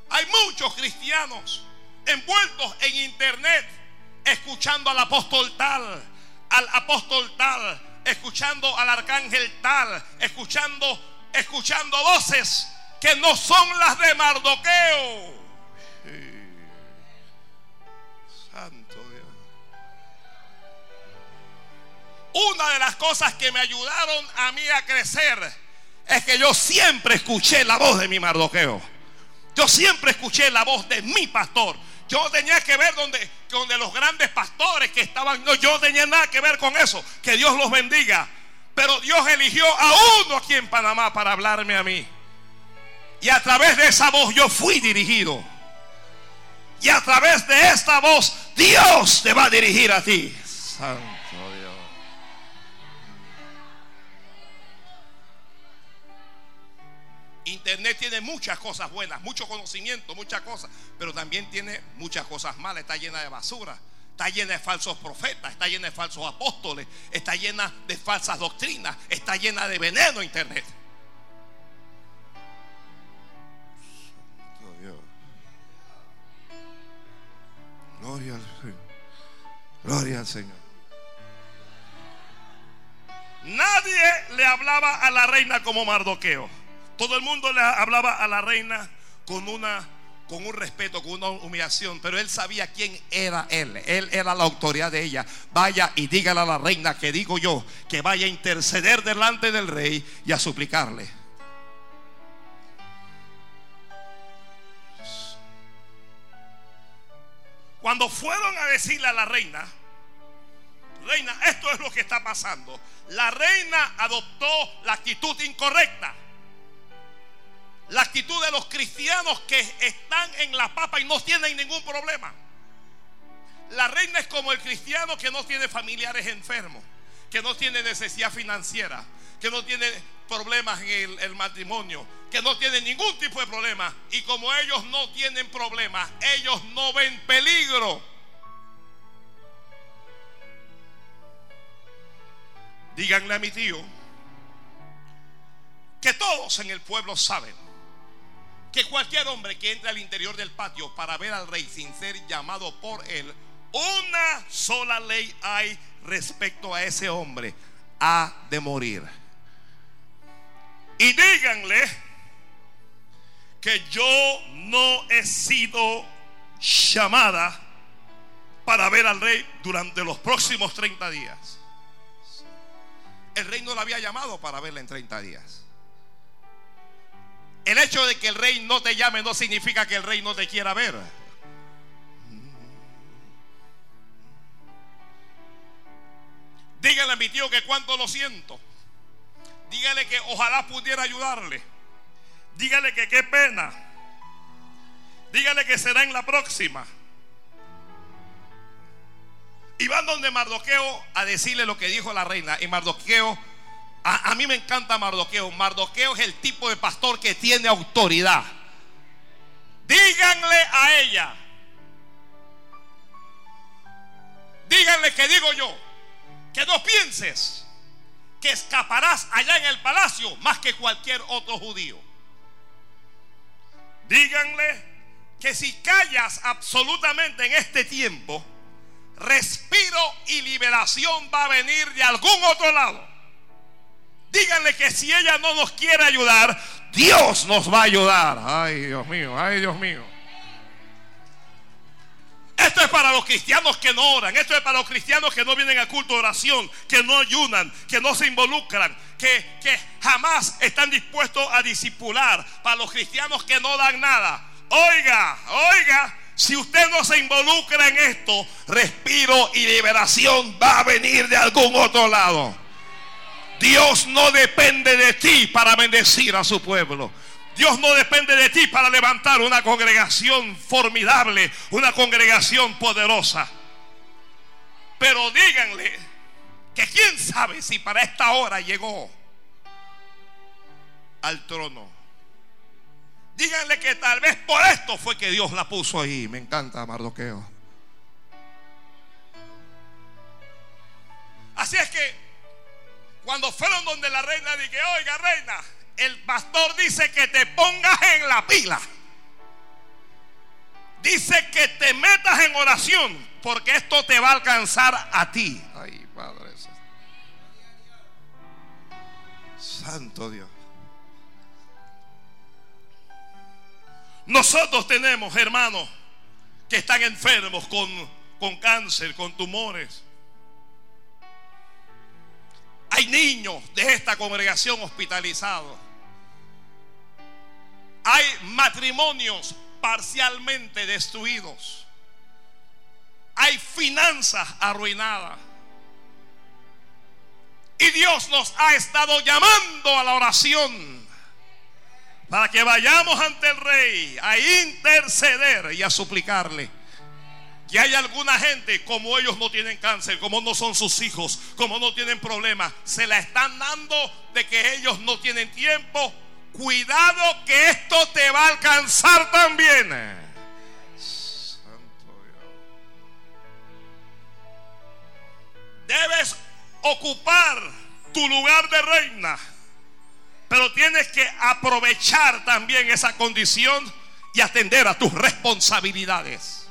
Hay muchos cristianos envueltos en internet escuchando al apóstol tal al apóstol tal, escuchando al arcángel tal, escuchando, escuchando voces que no son las de Mardoqueo. Santo Dios. Una de las cosas que me ayudaron a mí a crecer es que yo siempre escuché la voz de mi Mardoqueo. Yo siempre escuché la voz de mi pastor. Yo tenía que ver donde, donde los grandes pastores que estaban, no, yo tenía nada que ver con eso. Que Dios los bendiga. Pero Dios eligió a uno aquí en Panamá para hablarme a mí. Y a través de esa voz yo fui dirigido. Y a través de esta voz Dios te va a dirigir a ti. Santo. Internet tiene muchas cosas buenas, mucho conocimiento, muchas cosas, pero también tiene muchas cosas malas. Está llena de basura, está llena de falsos profetas, está llena de falsos apóstoles, está llena de falsas doctrinas, está llena de veneno Internet. Gloria al Señor. Gloria al Señor. Nadie le hablaba a la reina como Mardoqueo. Todo el mundo le hablaba a la reina con una con un respeto, con una humillación, pero él sabía quién era él. Él era la autoridad de ella. Vaya y dígale a la reina que digo yo, que vaya a interceder delante del rey y a suplicarle. Cuando fueron a decirle a la reina, reina, esto es lo que está pasando. La reina adoptó la actitud incorrecta. La actitud de los cristianos que están en la papa y no tienen ningún problema. La reina es como el cristiano que no tiene familiares enfermos, que no tiene necesidad financiera, que no tiene problemas en el, matrimonio, que no tiene ningún tipo de problema. Y como ellos no tienen problemas, ellos no ven peligro. Díganle a mi tío que todos en el pueblo saben que cualquier hombre que entre al interior del patio para ver al rey sin ser llamado por él, una sola ley hay respecto a ese hombre, ha de morir. Y díganle que yo no he sido llamada para ver al rey durante los próximos 30 días. El rey no la había llamado para verla en 30 días. El hecho de que el rey no te llame no significa que el rey no te quiera ver. Dígale a mi tío que cuánto lo siento. Dígale que ojalá pudiera ayudarle. Dígale que qué pena. Dígale que será en la próxima. Y van donde Mardoqueo a decirle lo que dijo la reina. Y Mardoqueo A, mí me encanta Mardoqueo. Mardoqueo es el tipo de pastor que tiene autoridad. Díganle a ella. Díganle que digo yo. Que no pienses que escaparás allá en el palacio más que cualquier otro judío. Díganle que si callas absolutamente en este tiempo, respiro y liberación va a venir de algún otro lado. Díganle que si ella no nos quiere ayudar, Dios nos va a ayudar. Ay, Dios mío, ay, Dios mío. Esto es para los cristianos que no oran. Esto es para los cristianos que no vienen a culto de oración, que no ayunan, que no se involucran, que, que jamás están dispuestos a disipular. Para los cristianos que no dan nada. Oiga, oiga, si usted no se involucra en esto, respiro y liberación va a venir de algún otro lado. Dios no depende de ti para bendecir a su pueblo. Dios no depende de ti para levantar una congregación formidable, una congregación poderosa. Pero díganle que quién sabe si para esta hora llegó al trono. Díganle que tal vez por esto fue que Dios la puso ahí. Me encanta Mardoqueo. Así es que cuando fueron donde la reina dije, oiga reina, el pastor dice que te pongas en la pila. Dice que te metas en oración, porque esto te va a alcanzar a ti. Ay, Padre. Santo Dios. Nosotros tenemos hermanos que están enfermos con, con cáncer, con tumores. Hay niños de esta congregación hospitalizados. Hay matrimonios parcialmente destruidos. Hay finanzas arruinadas. Y Dios nos ha estado llamando a la oración para que vayamos ante el rey a interceder y a suplicarle. Que hay alguna gente, como ellos no tienen cáncer, como no son sus hijos, como no tienen problemas, se la están dando de que ellos no tienen tiempo. Cuidado que esto te va a alcanzar también. Santo Dios. Debes ocupar tu lugar de reina, pero tienes que aprovechar también esa condición y atender a tus responsabilidades.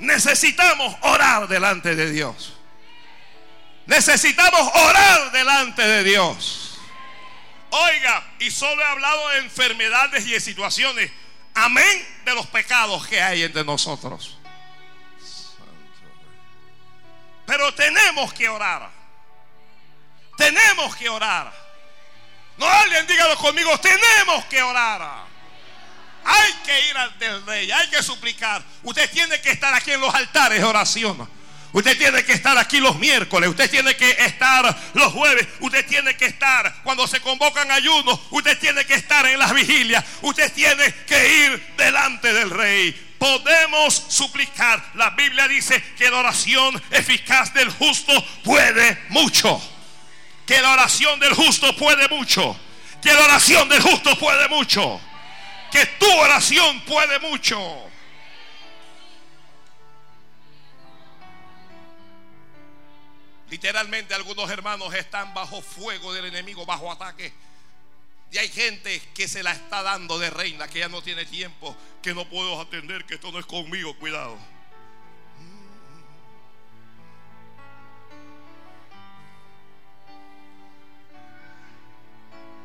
Necesitamos orar delante de Dios. Necesitamos orar delante de Dios. Oiga, y solo he hablado de enfermedades y de situaciones. Amén de los pecados que hay entre nosotros. Pero tenemos que orar. Tenemos que orar. No alguien dígalo conmigo, tenemos que orar. Hay que ir ante el rey, hay que suplicar. Usted tiene que estar aquí en los altares de oración. Usted tiene que estar aquí los miércoles, usted tiene que estar los jueves, usted tiene que estar cuando se convocan ayunos, usted tiene que estar en las vigilias, usted tiene que ir delante del rey. Podemos suplicar. La Biblia dice que la oración eficaz del justo puede mucho. Que la oración del justo puede mucho. Que la oración del justo puede mucho que tu oración puede mucho. Literalmente algunos hermanos están bajo fuego del enemigo, bajo ataque. Y hay gente que se la está dando de reina, que ya no tiene tiempo, que no puedo atender, que esto no es conmigo, cuidado.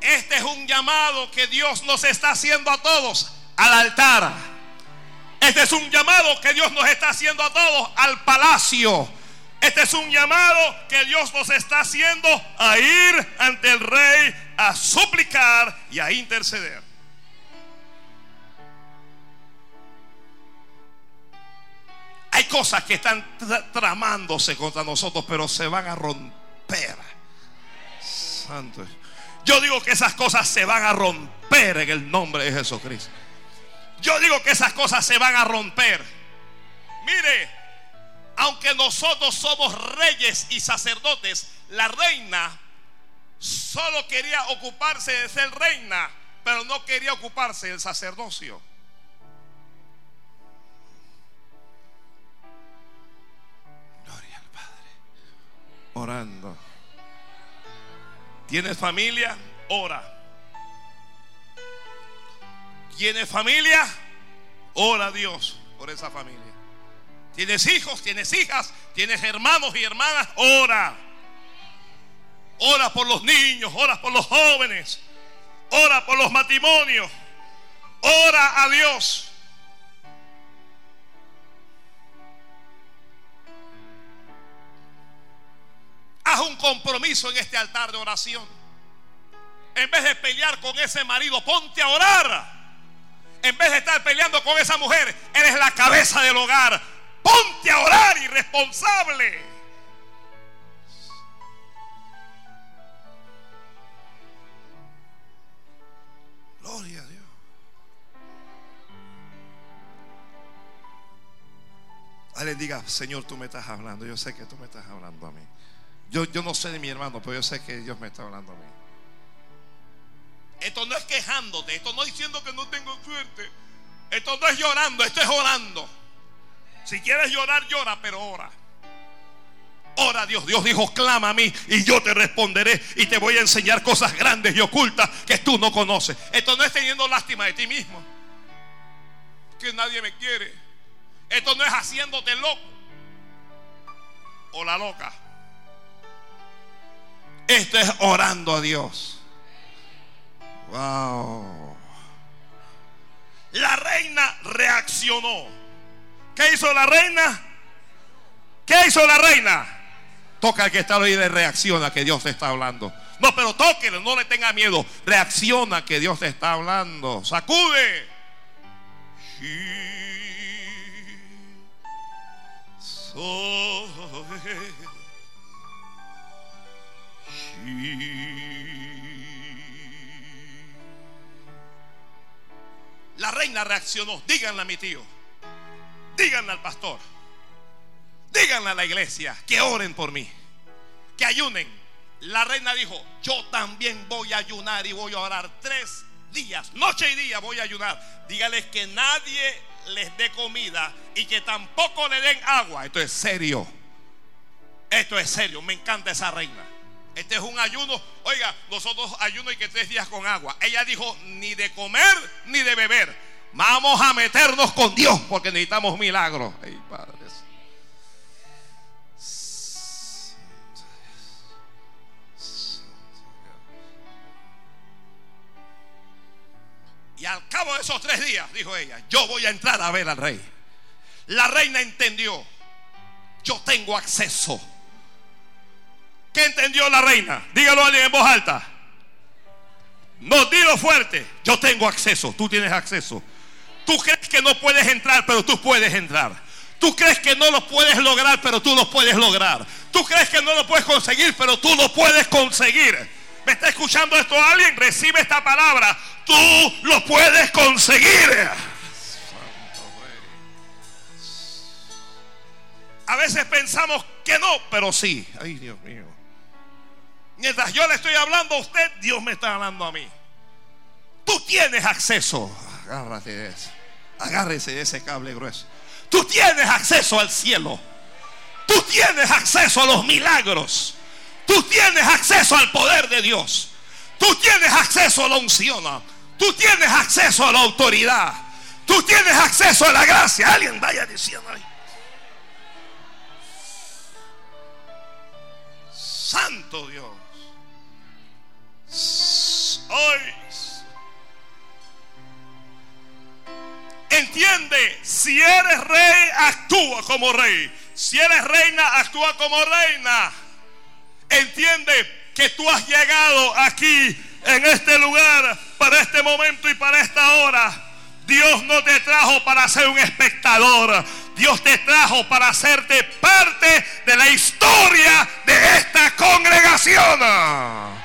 Este es un llamado que Dios nos está haciendo a todos al altar. Este es un llamado que Dios nos está haciendo a todos al palacio. Este es un llamado que Dios nos está haciendo a ir ante el rey a suplicar y a interceder. Hay cosas que están tramándose contra nosotros, pero se van a romper. Santo. Yo digo que esas cosas se van a romper en el nombre de Jesucristo. Yo digo que esas cosas se van a romper. Mire, aunque nosotros somos reyes y sacerdotes, la reina solo quería ocuparse de ser reina, pero no quería ocuparse del sacerdocio. Gloria al Padre. Orando. ¿Tienes familia? Ora. ¿Tienes familia? Ora a Dios por esa familia. ¿Tienes hijos? ¿Tienes hijas? ¿Tienes hermanos y hermanas? Ora. Ora por los niños, ora por los jóvenes, ora por los matrimonios. Ora a Dios. Haz un compromiso en este altar de oración. En vez de pelear con ese marido, ponte a orar. En vez de estar peleando con esa mujer, eres la cabeza del hogar. Ponte a orar irresponsable. Gloria a Dios. Alguien diga, Señor, tú me estás hablando. Yo sé que tú me estás hablando a mí. Yo, yo no sé de mi hermano, pero yo sé que Dios me está hablando a mí. Esto no es quejándote, esto no es diciendo que no tengo suerte. Esto no es llorando, esto es orando. Si quieres llorar, llora, pero ora. Ora a Dios. Dios dijo, clama a mí y yo te responderé y te voy a enseñar cosas grandes y ocultas que tú no conoces. Esto no es teniendo lástima de ti mismo. Que nadie me quiere. Esto no es haciéndote loco o la loca. Esto es orando a Dios. Wow. La reina reaccionó. ¿Qué hizo la reina? ¿Qué hizo la reina? Toca al que está ahí de reacciona que Dios te está hablando. No, pero tóquelo, no le tenga miedo. Reacciona que Dios te está hablando. Sacude. La reina reaccionó. Díganle a mi tío. Díganle al pastor. Díganle a la iglesia que oren por mí. Que ayunen. La reina dijo, yo también voy a ayunar y voy a orar tres días, noche y día voy a ayunar. Dígales que nadie les dé comida y que tampoco le den agua. Esto es serio. Esto es serio. Me encanta esa reina. Este es un ayuno. Oiga, nosotros ayuno y que tres días con agua. Ella dijo, ni de comer ni de beber. Vamos a meternos con Dios porque necesitamos milagros. Ay, padres. Y al cabo de esos tres días, dijo ella, yo voy a entrar a ver al rey. La reina entendió, yo tengo acceso. ¿Qué entendió la reina? Dígalo a alguien en voz alta. No, dilo fuerte. Yo tengo acceso, tú tienes acceso. Tú crees que no puedes entrar, pero tú puedes entrar. Tú crees que no lo puedes lograr, pero tú lo puedes lograr. Tú crees que no lo puedes conseguir, pero tú lo puedes conseguir. ¿Me está escuchando esto alguien? Recibe esta palabra. Tú lo puedes conseguir. A veces pensamos que no, pero sí. Ay, Dios mío. Mientras yo le estoy hablando a usted, Dios me está hablando a mí. Tú tienes acceso. Agárrate de eso. Agárrese de ese cable grueso. Tú tienes acceso al cielo. Tú tienes acceso a los milagros. Tú tienes acceso al poder de Dios. Tú tienes acceso a la unción. Tú tienes acceso a la autoridad. Tú tienes acceso a la gracia. Alguien vaya diciendo ahí. Santo Dios. Hoy entiende, si eres rey, actúa como rey. Si eres reina, actúa como reina. Entiende que tú has llegado aquí en este lugar para este momento y para esta hora. Dios no te trajo para ser un espectador. Dios te trajo para hacerte parte de la historia de esta congregación.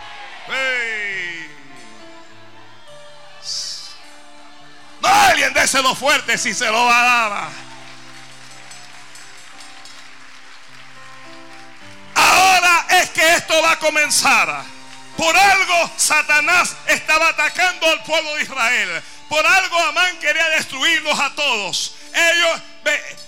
No, alguien déselo fuerte si se lo va Ahora es que esto va a comenzar. Por algo Satanás estaba atacando al pueblo de Israel. Por algo Amán quería destruirlos a todos. Ellos,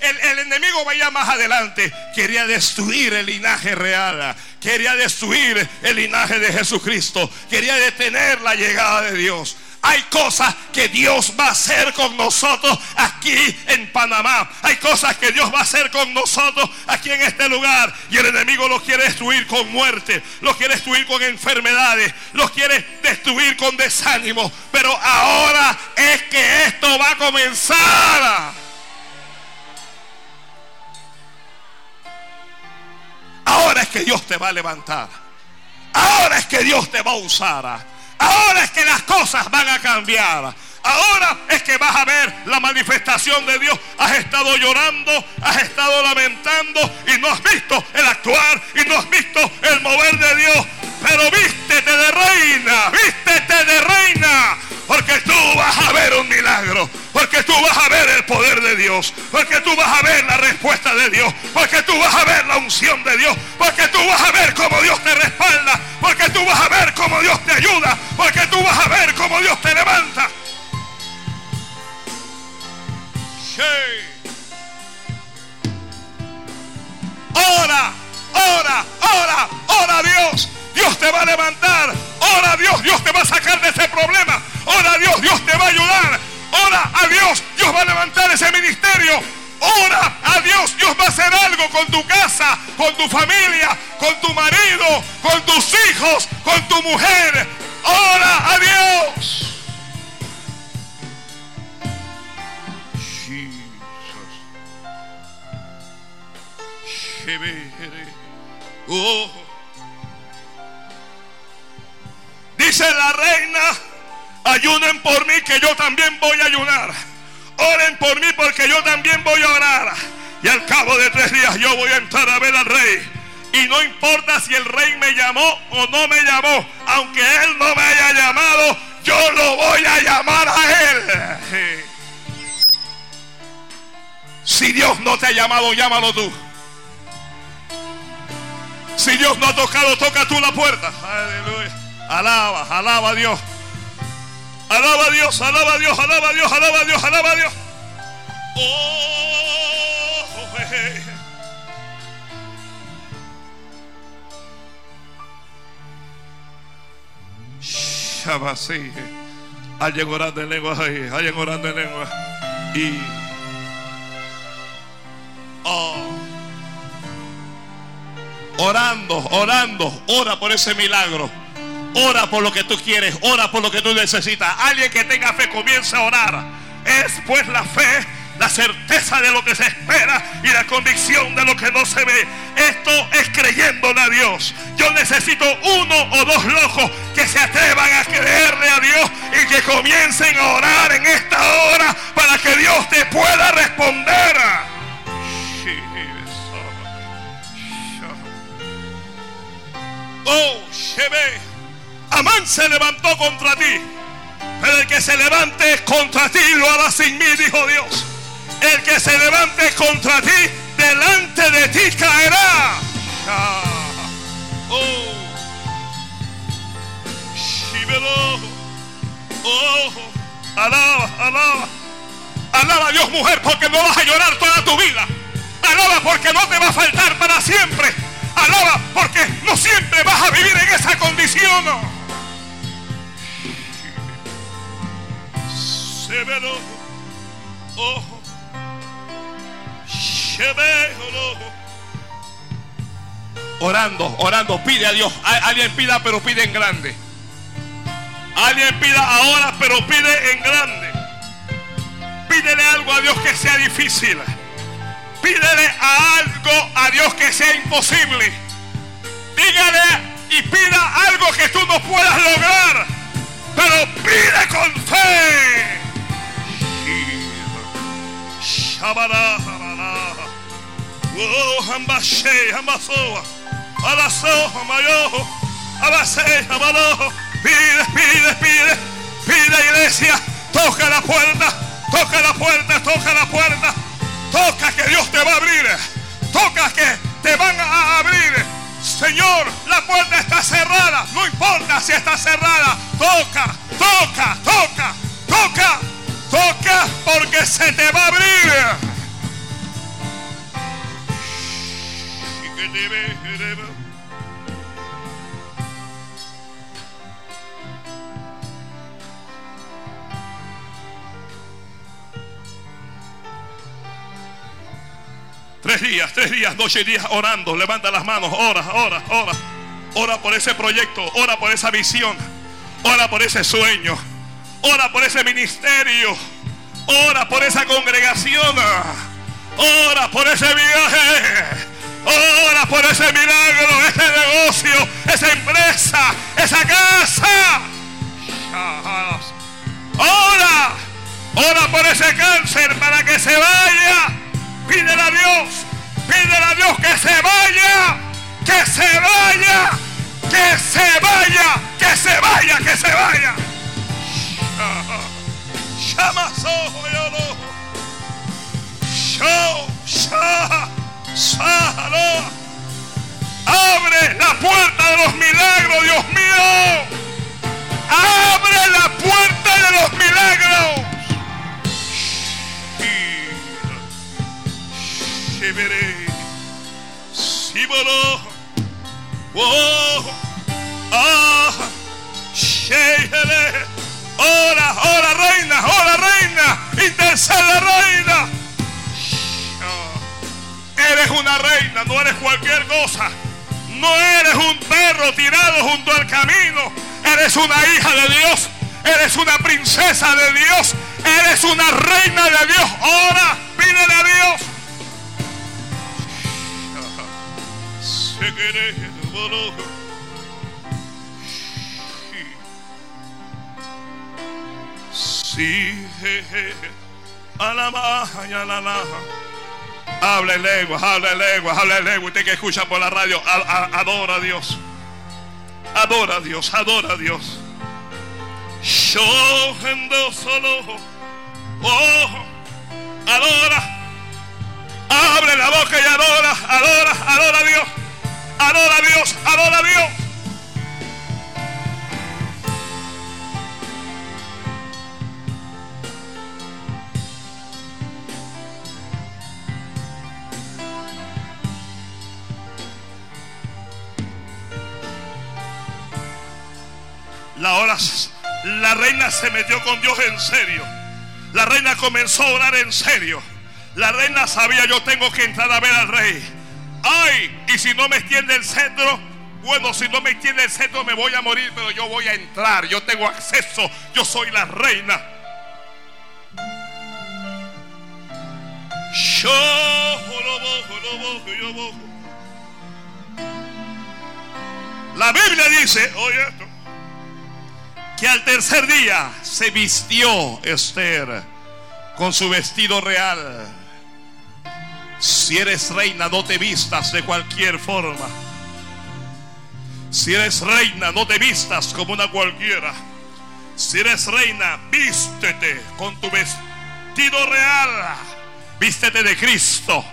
el, el, enemigo vaya más adelante. Quería destruir el linaje real. Quería destruir el linaje de Jesucristo. Quería detener la llegada de Dios. Hay cosas que Dios va a hacer con nosotros aquí en Panamá. Hay cosas que Dios va a hacer con nosotros aquí en este lugar. Y el enemigo lo quiere destruir con muerte. Lo quiere destruir con enfermedades. Lo quiere destruir con desánimo. Pero ahora es que esto va a comenzar. Ahora es que Dios te va a levantar. Ahora es que Dios te va a usar. Ahora es que las cosas van a cambiar. Ahora es que vas a ver la manifestación de Dios. Has estado llorando, has estado lamentando y no has visto el actuar y no has visto el mover de Dios. Pero vístete de reina, vístete de reina. Porque tú vas a ver un milagro. Porque tú vas a ver el poder de Dios. Porque tú vas a ver la respuesta de Dios. Porque tú vas a ver la unción de Dios. Porque tú vas a ver cómo Dios te respalda. Porque tú vas a ver cómo Dios te ayuda. Porque tú vas a ver cómo Dios te levanta. Ora, ora, ora, ora Dios. Dios te va a levantar. Ora Dios, Dios te va a sacar de ese problema. Ora Dios, Dios te va a ayudar. Ora a Dios, Dios va a levantar ese ministerio. Ora a Dios, Dios va a hacer algo con tu casa, con tu familia, con tu marido, con tus hijos, con tu mujer. Ora a Dios. Oh. Dice la reina, ayunen por mí que yo también voy a ayunar. Oren por mí porque yo también voy a orar. Y al cabo de tres días yo voy a entrar a ver al rey. Y no importa si el rey me llamó o no me llamó. Aunque él no me haya llamado, yo lo voy a llamar a él. Si Dios no te ha llamado, llámalo tú. Si Dios no ha tocado, toca tú la puerta. Aleluya. Alaba, alaba a Dios. Alaba a Dios, alaba a Dios, alaba a Dios, alaba a Dios, alaba a Dios. Oh, hey. Shabasi. Alguien orando en lengua ahí, alguien orando en lengua. Y. Oh orando, orando, ora por ese milagro. Ora por lo que tú quieres, ora por lo que tú necesitas. Alguien que tenga fe comienza a orar. Es pues la fe, la certeza de lo que se espera y la convicción de lo que no se ve. Esto es creyéndole a Dios. Yo necesito uno o dos locos que se atrevan a creerle a Dios y que comiencen a orar en esta hora para que Dios te pueda responder. Oh, Shebe. Amán se levantó contra ti. Pero el que se levante contra ti lo hará sin mí, dijo Dios. El que se levante contra ti, delante de ti caerá. Oh. Oh. Alaba, alaba. Alaba a Dios, mujer, porque no vas a llorar toda tu vida. Alaba porque no te va a faltar para siempre. Alaba porque no siempre vas a vivir en esa condición. Severo, ojo, Orando, orando, pide a Dios. Alguien pida, pero pide en grande. Alguien pida ahora, pero pide en grande. Pídele algo a Dios que sea difícil. Pídele a algo a Dios que sea imposible. Dígale y pida algo que tú no puedas lograr. Pero pide con fe. Pide, pide, pide. Pide iglesia. Toca la puerta. Toca la puerta. Toca la puerta. Toca que Dios te va a abrir. Toca que te van a abrir. Señor, la puerta está cerrada. No importa si está cerrada. Toca, toca, toca, toca, toca porque se te va a abrir. Tres días, tres días, noche y días orando. Levanta las manos, ora, ora, ora. Ora por ese proyecto, ora por esa visión, ora por ese sueño, ora por ese ministerio, ora por esa congregación, ora por ese viaje. Ora por ese milagro, ese negocio, esa empresa, esa casa. Ora, ora por ese cáncer para que se vaya. Pídele a Dios, pídele a Dios que se vaya, que se vaya, que se vaya, que se vaya, que se vaya. Llama. Abre la puerta de los milagros, Dios mío. Abre la puerta de los milagros. Oh, ah, ora, ora, reina, ora, reina, intercede, reina. Eres una reina, no eres cualquier cosa. No eres un perro tirado junto al camino. Eres una hija de Dios. Eres una princesa de Dios. Eres una reina de Dios. Ora, pídele a Dios. Sí, Habla en lengua, habla en lengua, habla en lengua. Usted que escucha por la radio, adora a Dios. Adora a Dios, adora a Dios. Yo solo. Oh, adora. Abre la boca y adora, adora, adora a Dios. Adora a Dios, adora a Dios. La, la reina se metió con Dios en serio. La reina comenzó a orar en serio. La reina sabía, yo tengo que entrar a ver al rey. Ay, y si no me extiende el centro, bueno, si no me extiende el centro me voy a morir, pero yo voy a entrar. Yo tengo acceso. Yo soy la reina. La Biblia dice, oye esto, que al tercer día se vistió Esther con su vestido real. Si eres reina, no te vistas de cualquier forma. Si eres reina, no te vistas como una cualquiera. Si eres reina, vístete con tu vestido real. Vístete de Cristo.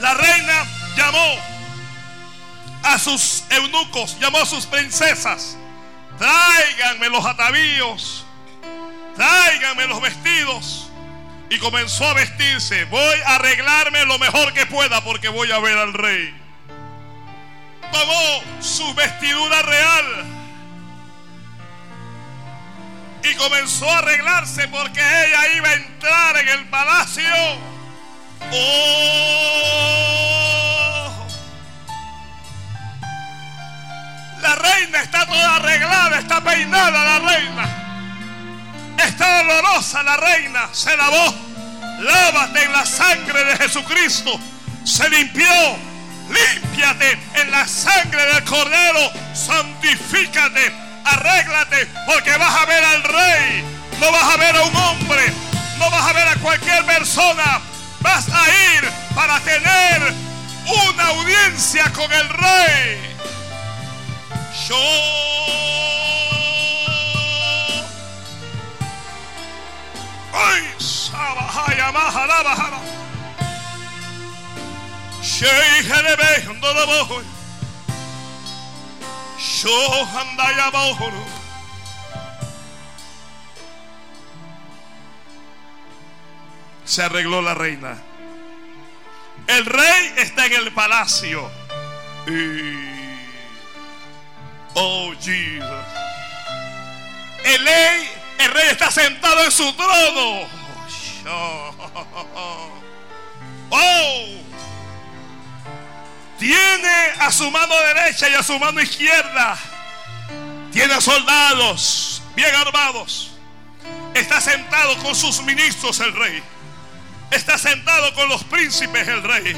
La reina llamó a sus eunucos, llamó a sus princesas, tráiganme los atavíos, tráiganme los vestidos. Y comenzó a vestirse, voy a arreglarme lo mejor que pueda porque voy a ver al rey. Tomó su vestidura real y comenzó a arreglarse porque ella iba a entrar en el palacio. Oh, La reina está toda arreglada, está peinada la reina. Está olorosa la reina, se lavó. Lávate en la sangre de Jesucristo. Se limpió. Límpiate en la sangre del Cordero. Santifícate. Arréglate porque vas a ver al rey. No vas a ver a un hombre. No vas a ver a cualquier persona. Vas a ir para tener una audiencia con el rey. Yo. Se arregló la reina. El rey está en el palacio. Y... Oh, Jesus. El rey, el rey está sentado en su trono. Oh. Tiene a su mano derecha y a su mano izquierda. Tiene soldados bien armados. Está sentado con sus ministros el rey. Está sentado con los príncipes el rey.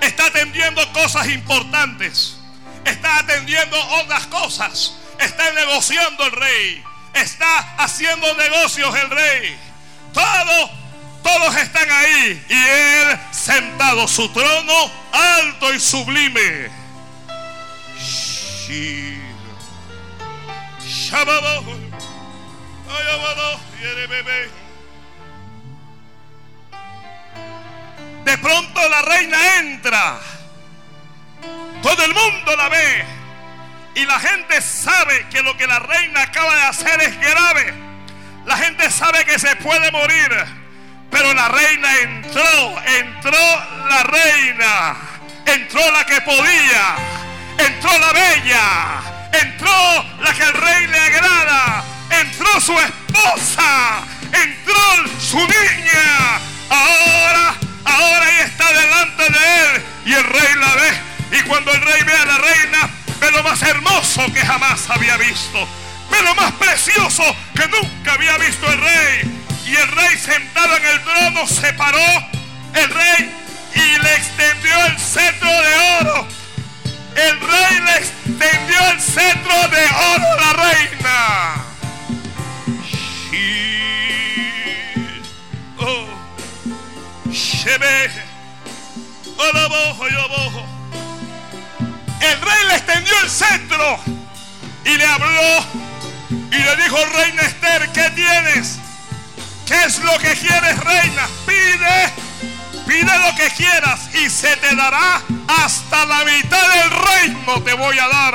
Está atendiendo cosas importantes. Está atendiendo otras cosas. Está negociando el rey. Está haciendo negocios el rey. Todos, todos están ahí. Y él sentado su trono alto y sublime. De pronto la reina entra. Todo el mundo la ve. Y la gente sabe que lo que la reina acaba de hacer es grave. La gente sabe que se puede morir. Pero la reina entró, entró la reina. Entró la que podía. Entró la bella. Entró la que al rey le agrada. Entró su esposa. Entró su niña. Ahora ahora ella está delante de él y el rey la ve. Y cuando el rey ve a la reina, ve lo más hermoso que jamás había visto. Ve lo más precioso que nunca había visto el rey. Y el rey sentado en el trono se paró, el rey, y le extendió el cetro de oro. El rey le extendió el cetro de oro a la reina. Oh. El rey le extendió el cetro y le habló y le dijo, reina Esther, ¿qué tienes? ¿Qué es lo que quieres, reina? Pide, pide lo que quieras y se te dará hasta la mitad del reino te voy a dar.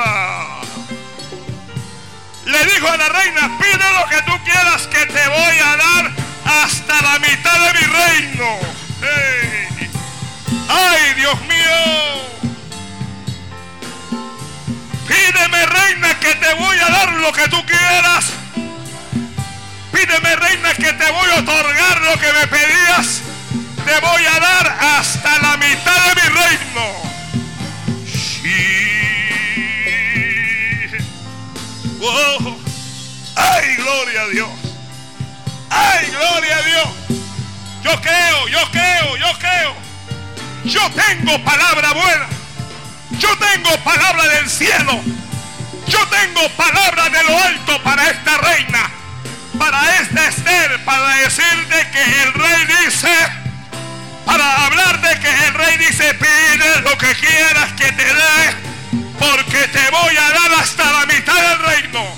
Le dijo a la reina, pide lo que tú quieras que te voy a dar hasta la mitad de mi reino. Hey. ¡Ay, Dios mío! Pídeme, reina, que te voy a dar lo que tú quieras. Pídeme, reina, que te voy a otorgar lo que me pedías. Te voy a dar hasta la mitad de mi reino. Sí. Wow. ¡Ay, gloria a Dios! ¡Ay, gloria a Dios! Yo creo, yo creo, yo creo. Yo tengo palabra buena. Yo tengo palabra del cielo. Yo tengo palabra de lo alto para esta reina. Para esta Esther. Para decirte que el rey dice. Para hablar de que el rey dice. Pide lo que quieras que te dé. Porque te voy a dar hasta la mitad del reino.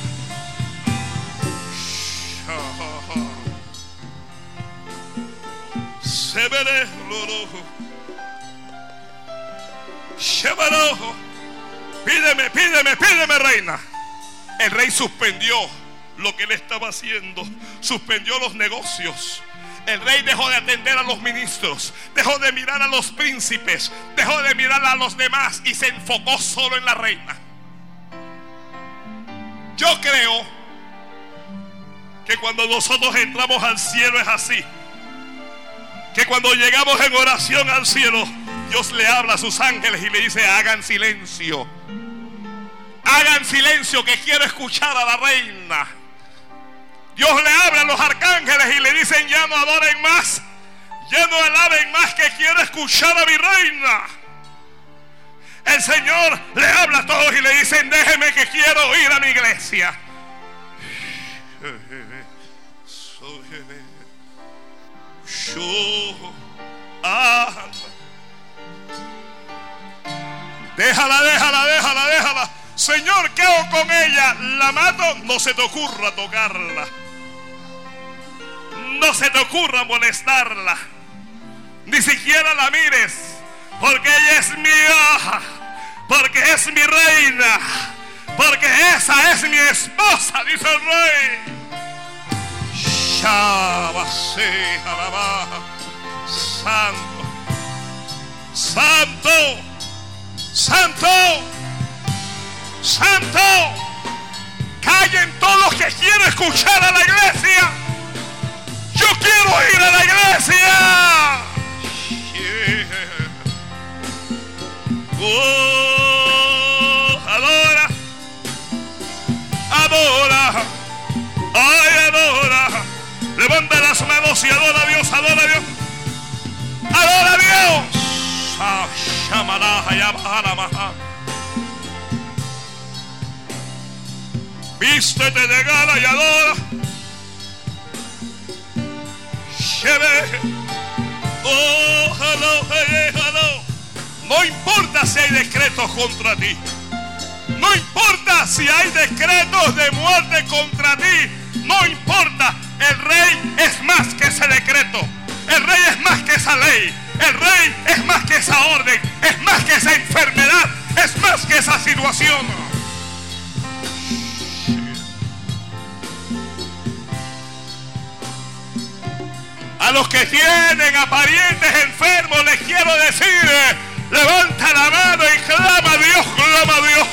[laughs] Se veré Pídeme, pídeme, pídeme, reina. El rey suspendió lo que él estaba haciendo. Suspendió los negocios. El rey dejó de atender a los ministros, dejó de mirar a los príncipes, dejó de mirar a los demás y se enfocó solo en la reina. Yo creo que cuando nosotros entramos al cielo es así. Que cuando llegamos en oración al cielo, Dios le habla a sus ángeles y le dice, hagan silencio. Hagan silencio que quiero escuchar a la reina. Dios le habla a los arcángeles y le dicen, ya no adoren más. Ya no alaben más que quiero escuchar a mi reina. El Señor le habla a todos y le dicen, déjeme que quiero ir a mi iglesia. Déjala, déjala, déjala, déjala. Señor, ¿qué hago con ella? ¿La mato? No se te ocurra tocarla. No se te ocurra molestarla. Ni siquiera la mires. Porque ella es mía. Porque es mi reina. Porque esa es mi esposa, dice el rey. Alaba. Santo. Santo. Santo. Santo. Callen todos los que quieren escuchar a la iglesia. Yo quiero ir a la iglesia. Oh, adora. Adora. Ay, adora. Levanta las manos y adora a Dios, adora a Dios. Adora a Dios. Ah, Vístete de gala y adora. Oh, hello, hello. No importa si hay decretos contra ti. No importa si hay decretos de muerte contra ti. No importa. El rey es más que ese decreto. El rey es más que esa ley. El rey es más que esa orden. Es más que esa enfermedad. Es más que esa situación. A los que tienen aparentes enfermos les quiero decir, levanta la mano y clama a Dios, clama a Dios,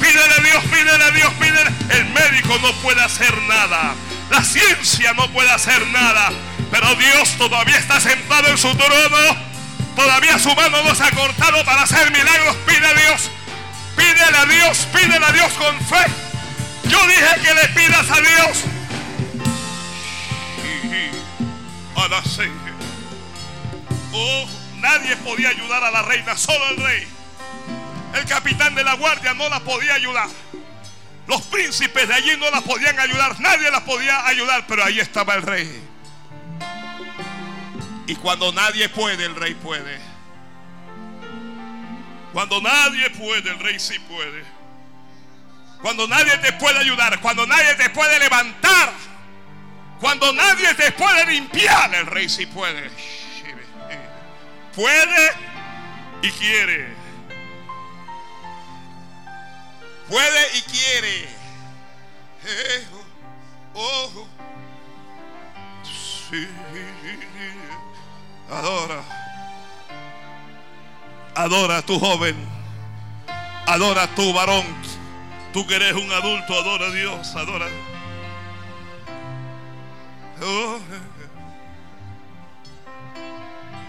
pídele a Dios, pídele a Dios, pídele. El médico no puede hacer nada, la ciencia no puede hacer nada, pero Dios todavía está sentado en su trono, todavía su mano no se ha cortado para hacer milagros, pide a Dios, pídele a Dios, pídele a Dios con fe. Yo dije que le pidas a Dios. A la Oh, nadie podía ayudar a la reina, solo el rey. El capitán de la guardia no la podía ayudar. Los príncipes de allí no la podían ayudar. Nadie la podía ayudar, pero ahí estaba el rey. Y cuando nadie puede, el rey puede. Cuando nadie puede, el rey sí puede. Cuando nadie te puede ayudar, cuando nadie te puede levantar, cuando nadie te puede limpiar, el rey sí puede. Puede y quiere. Puede y quiere. Oh, sí. Adora. Adora a tu joven. Adora a tu varón. Tú que eres un adulto, adora a Dios. Adora. Oh.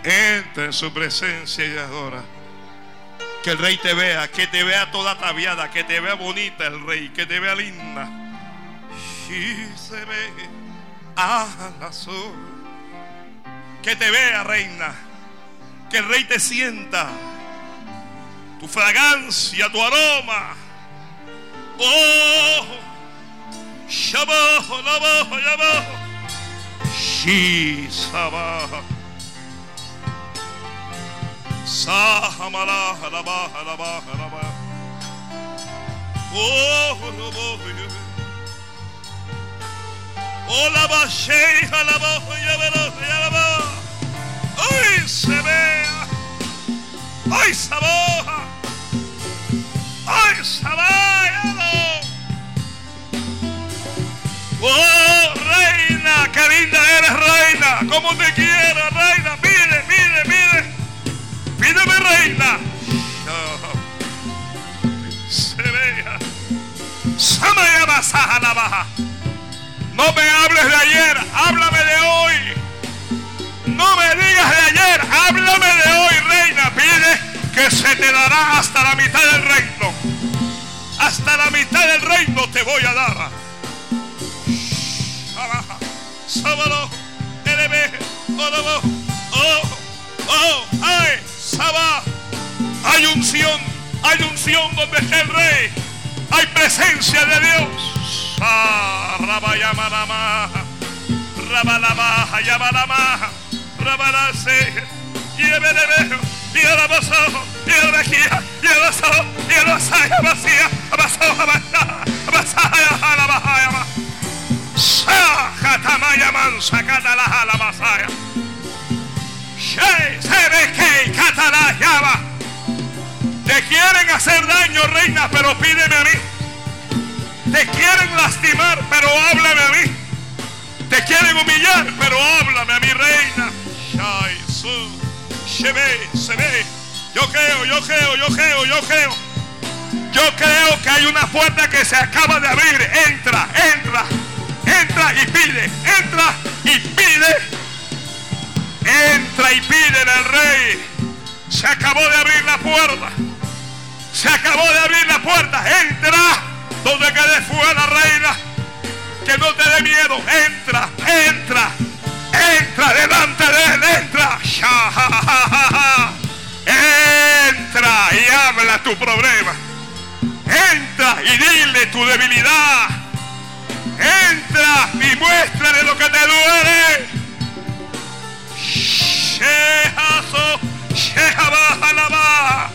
Entra en su presencia y adora. Que el rey te vea, que te vea toda ataviada, que te vea bonita el rey, que te vea linda. Y se ve a la sol. Que te vea, reina. Que el rey te sienta. Tu fragancia, tu aroma. Oh, Shabajo, Labajo, Yabajo. Oh, la bache, Halaba, Yabala, Yabala. Ay, se vea. Ay, Saboja. Ay, Sabayalo. Oh, reina, linda eres, reina. Como te quiero, reina. Mire, mire, mire. Pídeme, reina. No me hables de ayer, háblame de hoy. No me digas de ayer, háblame de hoy, reina. Pide que se te dará hasta la mitad del reino. Hasta la mitad del reino te voy a dar. Oh, oh, oh. Hay unción, hay unción donde está el rey. Hay presencia de Dios. Katala, Yaba. hacer daño, reina, pero pídeme a mí. Te quieren lastimar, pero háblame a mí. Te quieren humillar, pero háblame a mi reina. Yo creo, yo creo, yo creo, yo creo. Yo creo que hay una puerta que se acaba de abrir. Entra, entra, entra y pide, entra y pide. Entra y pide al rey. Se acabó de abrir la puerta. Se acabó de abrir la puerta. Entra donde quede fuera la reina. Que no te dé miedo. Entra, entra, entra delante de él. Entra. Entra y habla tu problema. Entra y dile tu debilidad. Entra y muéstrale lo que te duele. Shehazo, Shehabahalaba.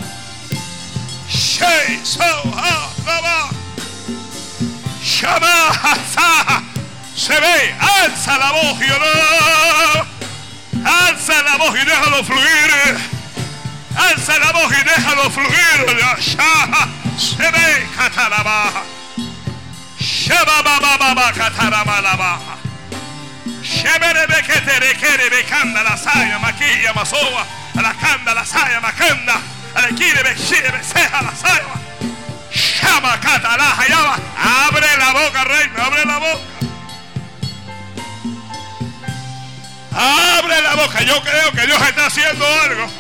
Shei Sohalaba. Shamahaza. Se ve, alza la voz y ora. Alza la voz y déjalo fluir. Alza la voz y déjalo fluir. Shaha. Se ve, Katalaba. Shababababa Kataramalaba. Sheberebe que te Abre la boca, reina, abre la boca. Abre la boca. Yo creo que Dios está haciendo algo.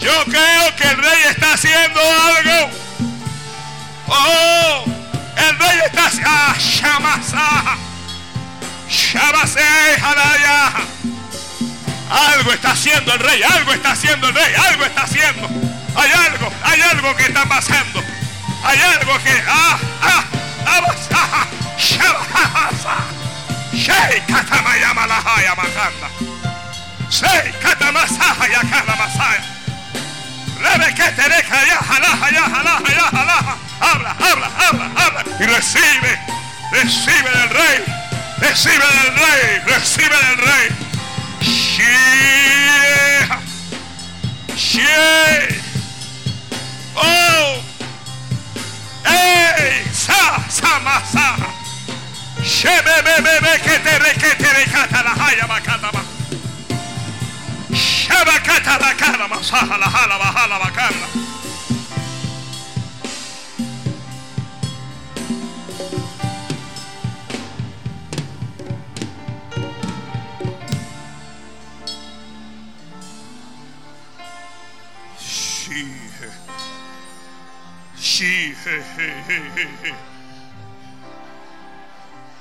Yo creo que el rey está haciendo algo. Oh, haciendo el rey, algo está haciendo el rey, algo está haciendo. Hay algo, hay algo que está pasando. Hay algo que. Ah, ah. Habla, habla, habla, habla. Y recibe, recibe del rey. Recibe del rey, recibe del rey. Shea. Shea. Oh. Ey, sa, sa, ma, sa. Shebe, be, be, be, que te re, que te re, cata la haya, ma, cata, ma. Shaba, cata, la cara, ma, sa, la, hala, ma, hala, ma, cata.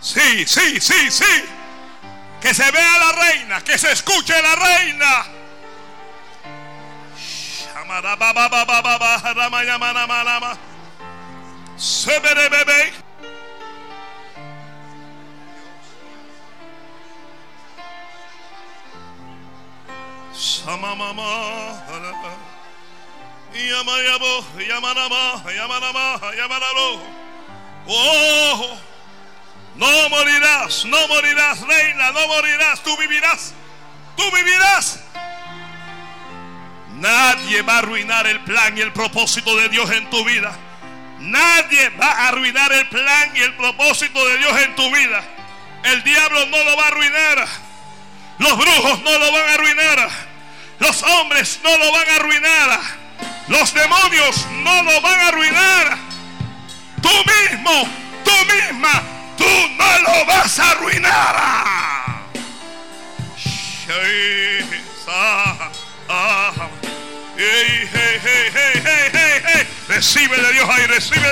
Sí, sí, sí, sí. Que se vea la reina, que se escuche la reina. Oh, no morirás, no morirás, reina, no morirás, tú vivirás, tú vivirás. Nadie va a arruinar el plan y el propósito de Dios en tu vida. Nadie va a arruinar el plan y el propósito de Dios en tu vida. El diablo no lo va a arruinar. Los brujos no lo van a arruinar. Los hombres no lo van a arruinar. Los demonios no lo van a arruinar. Tú mismo, tú misma, tú no lo vas a arruinar. Recibe de Dios ahí, recibe